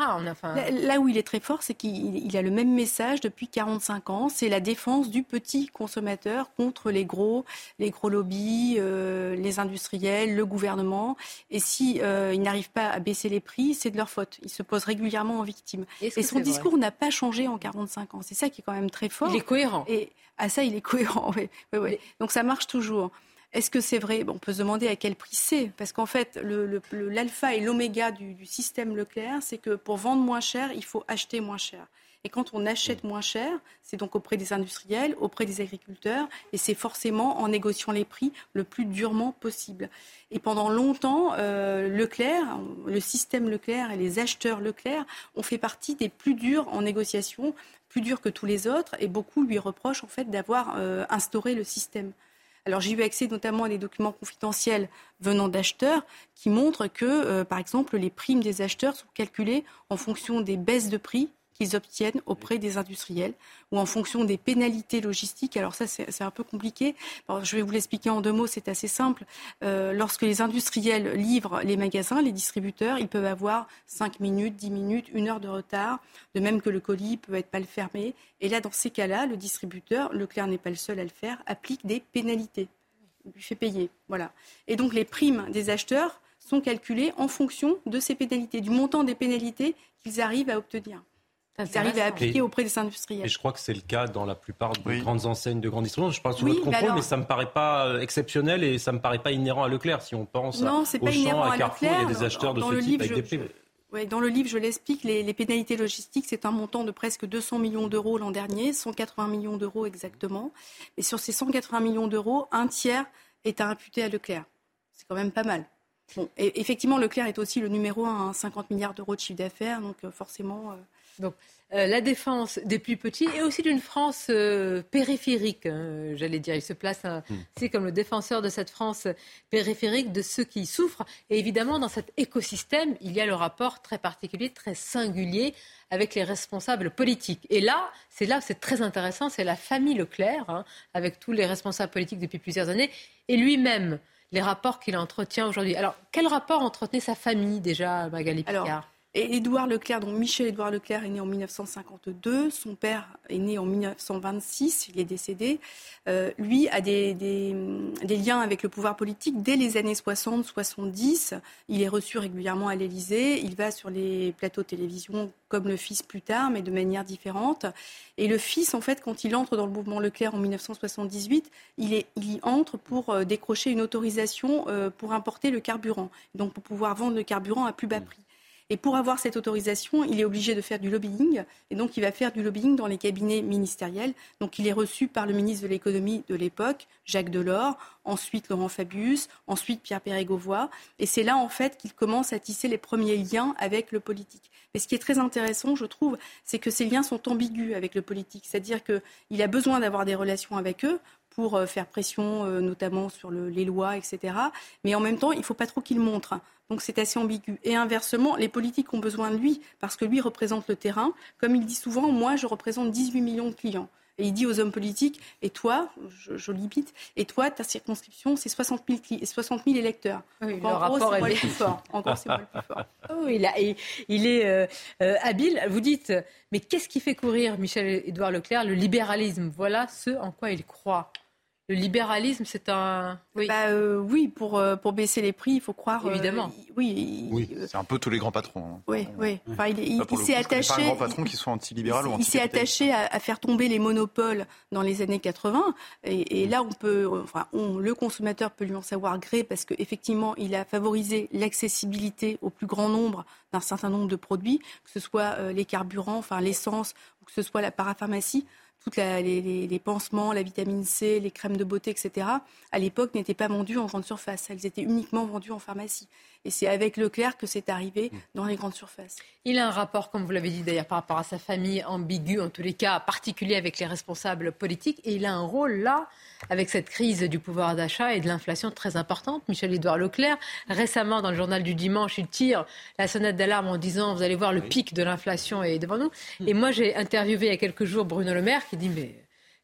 Là où il est très fort, c'est qu'il a le même message depuis 45 ans. C'est la défense du petit consommateur contre les gros, les gros lobbies, euh, les industriels, le gouvernement. Et si euh, il n'arrive pas à baisser les prix, c'est de leur faute. Il se pose régulièrement en victime. Et son discours n'a pas changé en 45 ans. C'est ça qui est quand même très fort. Il est cohérent. Et à ça, il est cohérent. Oui, oui, Donc ça marche toujours. Est-ce que c'est vrai? On peut se demander à quel prix c'est. Parce qu'en fait, l'alpha et l'oméga du, système Leclerc, c'est que pour vendre moins cher, il faut acheter moins cher. Et quand on achète moins cher, c'est donc auprès des industriels, auprès des agriculteurs, et c'est forcément en négociant les prix le plus durement possible. Et pendant longtemps, euh, Leclerc, le système Leclerc et les acheteurs Leclerc ont fait partie des plus durs en négociation, plus durs que tous les autres, et beaucoup lui reprochent en fait d'avoir euh, instauré le système. Alors j'ai eu accès notamment à des documents confidentiels venant d'acheteurs qui montrent que, euh, par exemple, les primes des acheteurs sont calculées en fonction des baisses de prix qu'ils obtiennent auprès des industriels ou en fonction des pénalités logistiques. Alors ça, c'est un peu compliqué. je vais vous l'expliquer en deux mots, c'est assez simple. Euh, lorsque les industriels livrent les magasins, les distributeurs, ils peuvent avoir 5 minutes, 10 minutes, une heure de retard, de même que le colis peut être mal fermé. Et là, dans ces cas-là, le distributeur, Leclerc n'est pas le seul à le faire, applique des pénalités. Il lui fait payer. Voilà. Et donc les primes des acheteurs sont calculées en fonction de ces pénalités, du montant des pénalités qu'ils arrivent à obtenir. Ils arrivent à appliquer auprès des industriels. Et je crois que c'est le cas dans la plupart des grandes enseignes de grande distribution. Je parle sous Oui, votre mais contrôle, mais, alors- ça me paraît pas euh, exceptionnel et ça me paraît pas inhérent à Leclerc. Si on pense Non, à Auchan, inhérent à à Carrefour, il y a des acheteurs de Dans ce type livre, avec des je- primes. Ouais, dans le livre, je l'explique, les, les pénalités logistiques, c'est un montant de presque 200 millions d'euros l'an dernier, 180 millions d'euros exactement. Et sur ces 180 millions d'euros, un tiers est à imputer à Leclerc. C'est quand même pas mal. Bon, et effectivement, Leclerc est aussi le numéro 1 à 50 milliards d'euros de chiffre d'affaires, donc euh, forcément. euh, Donc, euh, la défense des plus petits et aussi d'une France euh, périphérique, hein, j'allais dire. Il se place hein, c'est comme le défenseur de cette France périphérique, de ceux qui souffrent. Et évidemment, dans cet écosystème, il y a le rapport très particulier, très singulier avec les responsables politiques. Et là, c'est là où c'est très intéressant, c'est la famille Leclerc, hein, avec tous les responsables politiques depuis plusieurs années, et lui-même, les rapports qu'il entretient aujourd'hui. Alors, quel rapport entretenait sa famille déjà, Magali Picard? Alors, et Édouard Leclerc, donc Michel Édouard Leclerc est né en 1952, son père est né en 1926, il est décédé. Euh, lui a des, liens avec le pouvoir politique dès les années 60-70. Il est reçu régulièrement à l'Élysée, il va sur les plateaux de télévision comme le fils plus tard, mais de manière différente. Et le fils, en fait, quand il entre dans le mouvement Leclerc en 1978, il, est, il y entre pour euh, décrocher une autorisation euh, pour importer le carburant, donc pour pouvoir vendre le carburant à plus bas prix. Et pour avoir cette autorisation, il est obligé de faire du lobbying. Et donc, il va faire du lobbying dans les cabinets ministériels. Donc, il est reçu par le ministre de l'économie de l'époque, Jacques Delors, ensuite Laurent Fabius, ensuite Pierre Pérégovoy. Et c'est là, en fait, qu'il commence à tisser les premiers liens avec le politique. Mais ce qui est très intéressant, je trouve, c'est que ces liens sont ambigus avec le politique. C'est-à-dire qu'il a besoin d'avoir des relations avec eux pour euh, faire pression, euh, notamment sur le- les lois, etc. Mais en même temps, il ne faut pas trop qu'il montre. Donc c'est assez ambigu. Et inversement, les politiques ont besoin de lui parce que lui représente le terrain. Comme il dit souvent, moi, je représente 18 millions de clients. Et il dit aux hommes politiques, et toi, je, je limite, et toi, ta circonscription, c'est 60 000, cli- 60 000 électeurs. Oui, Donc, le en gros, rapport est moi le plus fort. Encore, c'est moi le plus fort. Oh, il, a- il- il est euh, euh, habile. Vous dites, mais qu'est-ce qui fait courir Michel-Édouard Leclerc? Le libéralisme. Voilà ce en quoi il croit. Le libéralisme, c'est un. Oui. Bah, euh, oui, pour, euh, pour baisser les prix, il faut croire. euh, Évidemment. oui, c'est un peu tous les grands patrons. hein. Oui, oui. Enfin, il, s'est pas attaché. un grand patron qui soit anti-libéral ou il s'est attaché à, à faire tomber les monopoles dans les années 80. Et, et là, on peut, enfin, on- le consommateur peut lui en savoir gré parce qu'effectivement, il a favorisé l'accessibilité au plus grand nombre d'un certain nombre de produits, que ce soit euh, les carburants, enfin l'essence, ou que ce soit la parapharmacie. Toutes les, les- pansements, la vitamine C, les crèmes de beauté, etc., à l'époque n'étaient pas vendus en grande surface. Elles étaient uniquement vendues en pharmacie. Et c'est avec Leclerc que c'est arrivé dans les grandes surfaces. Il a un rapport, comme vous l'avez dit d'ailleurs, par rapport à sa famille, ambigu, en tous les cas particulier avec les responsables politiques. Et il a un rôle là, avec cette crise du pouvoir d'achat et de l'inflation très importante. Michel-Édouard Leclerc, récemment dans le journal du dimanche, il tire la sonnette d'alarme en disant, vous allez voir, le pic de l'inflation est devant nous. Et moi, j'ai interviewé il y a quelques jours Bruno Le Maire qui dit, mais,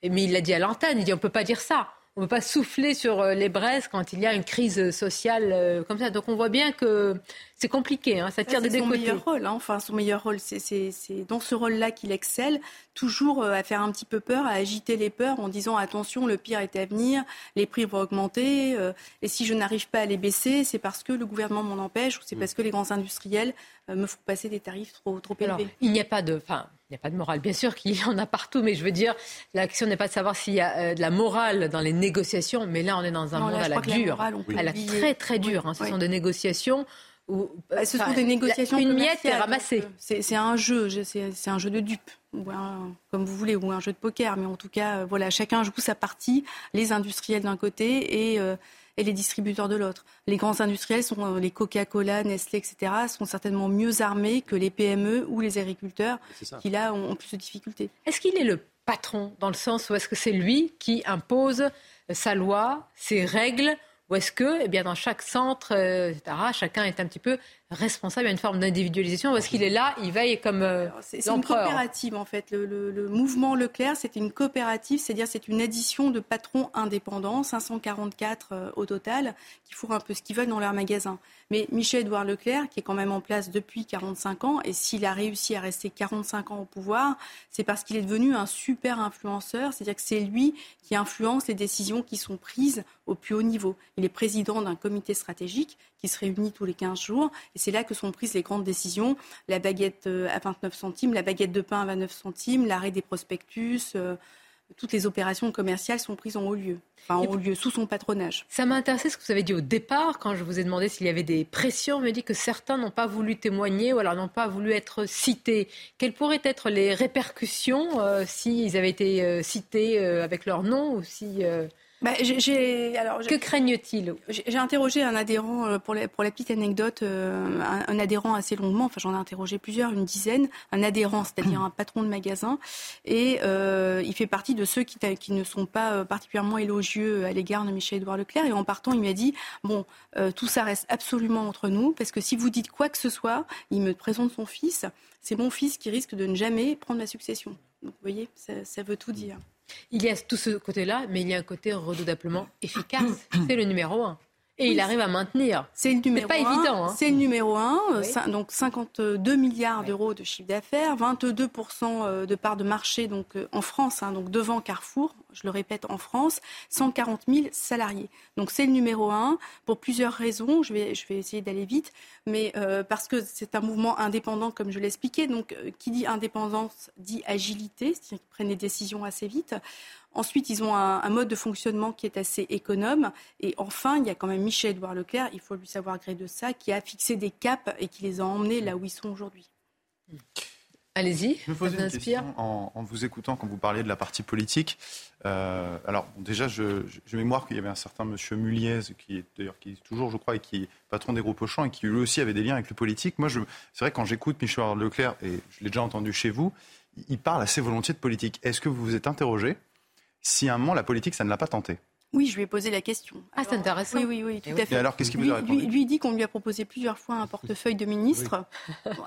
mais il l'a dit à l'antenne, il dit, on ne peut pas dire ça. On ne peut pas souffler sur euh, les braises quand il y a une crise sociale euh, comme ça. Donc on voit bien que c'est compliqué, hein, ça tire des c'est deux son meilleur rôle. hein. Enfin, son meilleur rôle, c'est- dans ce rôle-là qu'il excelle, toujours euh, à faire un petit peu peur, à agiter les peurs en disant attention, le pire est à venir, les prix vont augmenter, euh, et si je n'arrive pas à les baisser, c'est parce que le gouvernement m'en empêche ou c'est parce que les grands industriels euh, me font passer des tarifs trop, trop Alors, élevés. il n'y a pas de, enfin, il n'y a pas de morale. Bien sûr qu'il y en a partout, mais je veux dire, la question n'est pas de savoir s'il y a euh, de la morale dans les négociations, mais là, on est dans un Non, monde là, à la que la dure, morale, à la très très dure. hein. Ce Oui. sont des négociations où Bah, ce enfin, sont des négociations Une miette est ramassée. euh, C'est un jeu, je- c'est un jeu de dupes, ou un- comme vous voulez, ou un jeu de poker. Mais en tout cas, euh, voilà, chacun joue sa partie, les industriels d'un côté et, euh, et les distributeurs de l'autre. Les grands industriels, sont euh, les Coca-Cola, Nestlé, etc., sont certainement mieux armés que les PME ou les agriculteurs qui, là, ont, ont plus de difficultés. Est-ce qu'il est le patron dans le sens où est-ce que c'est lui qui impose euh, sa loi, ses règles, ou est-ce que, eh bien, dans chaque centre, euh, etc., chacun est un petit peu responsable, a une forme d'individualisation, est-ce qu'il est là, il veille comme euh, C'est une coopérative en fait. Le, le- le mouvement Leclerc, c'est une coopérative, c'est-à-dire c'est une addition de patrons indépendants, 544 euh, au total, qui font un peu ce qu'ils veulent dans leur magasin. Mais Michel-Édouard Leclerc, qui est quand même en place depuis 45 ans, et s'il a réussi à rester 45 ans au pouvoir, c'est parce qu'il est devenu un super influenceur, c'est-à-dire que c'est lui qui influence les décisions qui sont prises au plus haut niveau. Il est président d'un comité stratégique qui se réunit tous les 15 jours. Et c'est là que sont prises les grandes décisions. La baguette euh, à 29 centimes, la baguette de pain à 29 centimes, l'arrêt des prospectus. Euh, toutes les opérations commerciales sont prises en haut lieu, enfin en haut lieu, sous son patronage. Ça m'a intéressé ce que vous avez dit au départ, quand je vous ai demandé s'il y avait des pressions. On me dit que certains n'ont pas voulu témoigner ou alors n'ont pas voulu être cités. Quelles pourraient être les répercussions euh, s'ils avaient été cités avec leur nom ou si bah, alors, que craignent-ils? J'ai interrogé un adhérent, euh, pour la, pour la petite anecdote, euh, un, adhérent assez longuement, enfin j'en ai interrogé plusieurs, une dizaine, un adhérent, c'est-à-dire un patron de magasin, et euh, il fait partie de ceux qui, qui ne sont pas particulièrement élogieux à l'égard de Michel-Édouard Leclerc, et en partant, il m'a dit, bon, tout ça reste absolument entre nous, parce que si vous dites quoi que ce soit, il me présente son fils, c'est mon fils qui risque de ne jamais prendre la succession. Donc vous voyez, ça, ça veut tout dire. Il y a tout ce côté-là, mais il y a un côté redoutablement efficace. C'est le numéro un. Et il arrive à maintenir. C'est le numéro pas évident. Hein. C'est le numéro un. Euh, donc 52 milliards d'euros de chiffre d'affaires, 22% euh, de part de marché donc euh, en France, hein, donc devant Carrefour. Je le répète, en France, 140 000 salariés. Donc c'est le numéro un pour plusieurs raisons. Je vais, je vais essayer d'aller vite, mais parce que c'est un mouvement indépendant, comme je l'expliquais. Donc qui dit indépendance dit agilité, c'est-à-dire qu'ils prennent des décisions assez vite. Ensuite, ils ont un, mode de fonctionnement qui est assez économe. Et enfin, il y a quand même Michel-Édouard Leclerc, il faut lui savoir gré de ça, qui a fixé des caps et qui les a emmenés là où ils sont aujourd'hui. Allez-y. Je me posais une question en, vous écoutant quand vous parliez de la partie politique. Euh, alors déjà, je, je, mémoire qu'il y avait un certain Monsieur Muliez qui est d'ailleurs qui est toujours, je crois, et qui est patron des groupes Auchan et qui lui aussi avait des liens avec le politique. Moi, c'est vrai quand j'écoute Michel Leclerc et je l'ai déjà entendu chez vous, il parle assez volontiers de politique. Est-ce que vous vous êtes interrogé si à un moment la politique, ça ne l'a pas tenté oui, je lui ai posé la question. Ah, c'est intéressant. Oui, oui, oui, tout à fait. Et alors, qu'est-ce qu'il vous a répondu lui, lui, dit qu'on lui a proposé plusieurs fois un portefeuille de ministre,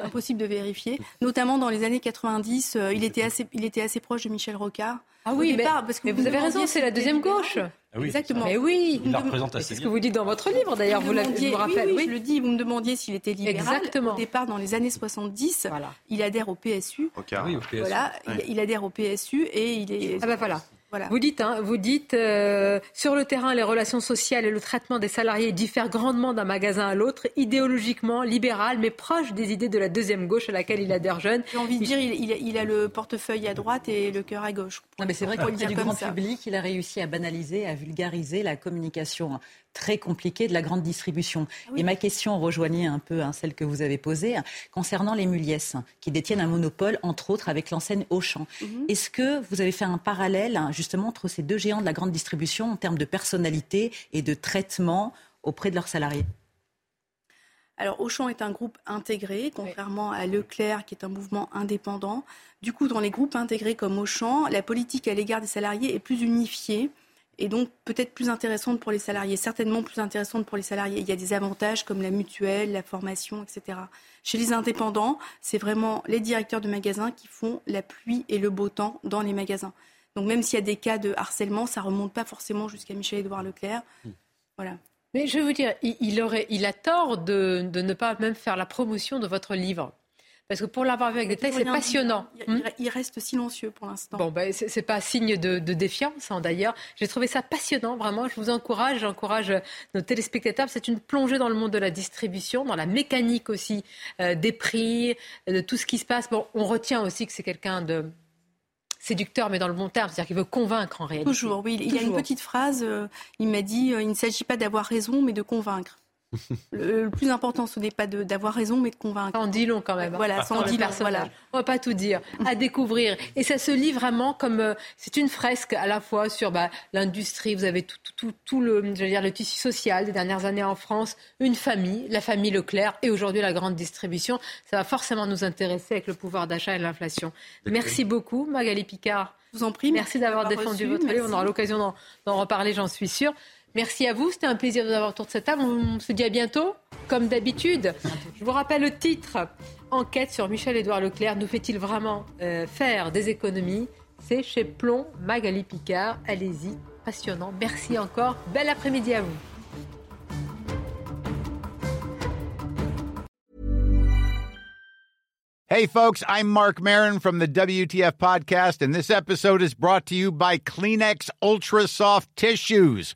impossible de vérifier. Notamment dans les années 90, euh, il, était assez, il était assez proche de Michel Rocard. Ah oui, mais, parce que vous, avez raison, c'est la deuxième gauche. Ah oui, Exactement. Mais oui, il la représente assez C'est ce que vous dites dans votre livre, d'ailleurs, vous, l'avez vous rappelez. Oui, je le dis, vous me demandiez s'il était libéral. Exactement. Au départ, dans les années 70, voilà. il adhère au PSU. Okay. Oui, au PSU. Voilà, il, il, adhère au PSU et il est... Ah ben voilà. Vous dites, hein, vous dites euh, sur le terrain, les relations sociales et le traitement des salariés diffèrent grandement d'un magasin à l'autre, idéologiquement libéral, mais proche des idées de la deuxième gauche à laquelle il adhère jeune. J'ai envie de dire, il, il, a le portefeuille à droite et le cœur à gauche. Non, mais c'est vrai qu'auprès du grand public, il a réussi à banaliser, à vulgariser la communication très compliquée de la grande distribution. Ah et ma question rejoignait un peu hein, celle que vous avez posée concernant les Muliès, qui détiennent un monopole, entre autres, avec l'enseigne Auchan. Mhm. Est-ce que vous avez fait un parallèle justement entre ces deux géants de la grande distribution en termes de personnalité et de traitement auprès de leurs salariés alors, Auchan est un groupe intégré, contrairement à Leclerc, qui est un mouvement indépendant. Du coup, dans les groupes intégrés comme Auchan, la politique à l'égard des salariés est plus unifiée et donc peut-être plus intéressante pour les salariés, certainement plus intéressante pour les salariés. Il y a des avantages comme la mutuelle, la formation, etc. Chez les indépendants, c'est vraiment les directeurs de magasins qui font la pluie et le beau temps dans les magasins. Donc même s'il y a des cas de harcèlement, ça remonte pas forcément jusqu'à Michel-Édouard Leclerc. Hmm. Voilà. Mais je veux dire, il, aurait, il a tort de, de, ne pas même faire la promotion de votre livre. Parce que pour l'avoir vu avec des textes, c'est passionnant. Il, reste silencieux pour l'instant. Bon, ben, ce n'est pas signe de, défiance, hein, d'ailleurs. J'ai trouvé ça passionnant, vraiment. Je vous encourage, j'encourage nos téléspectateurs. C'est une plongée dans le monde de la distribution, dans la mécanique aussi euh, des prix, de tout ce qui se passe. Bon, on retient aussi que c'est quelqu'un de séducteur, mais dans le bon terme, c'est-à-dire qu'il veut convaincre en réalité. Toujours, oui. Il y a une petite phrase, euh, il m'a dit, euh, il ne s'agit pas d'avoir raison, mais de convaincre. Le, plus important, ce n'est pas d'avoir raison, mais de convaincre. En dit long quand même. Hein. Voilà, sans dit long. Voilà. On va pas tout dire. À découvrir. Et ça se lit vraiment comme euh, c'est une fresque à la fois sur bah, l'industrie. Vous avez tout, tout, tout, le, je veux dire, le tissu social des dernières années en France, une famille, la famille Leclerc, et aujourd'hui la grande distribution. Ça va forcément nous intéresser avec le pouvoir d'achat et l'inflation. Merci beaucoup, Magali Picard. Je vous en prie. Merci d'avoir défendu votre livre. On aura l'occasion d'en reparler, j'en suis sûre. Merci à vous, c'était un plaisir de vous avoir autour de cette table. On se dit à bientôt, comme d'habitude. Je vous rappelle le titre Enquête sur Michel-Édouard Leclerc. Nous fait-il vraiment euh, faire des économies? C'est chez Plomb, Magali Picard. Allez-y, passionnant. Merci encore. Bel après-midi à vous. Hey, folks, I'm Mark Marin from the WTF Podcast, and this episode is brought to you by Kleenex Ultra Soft Tissues,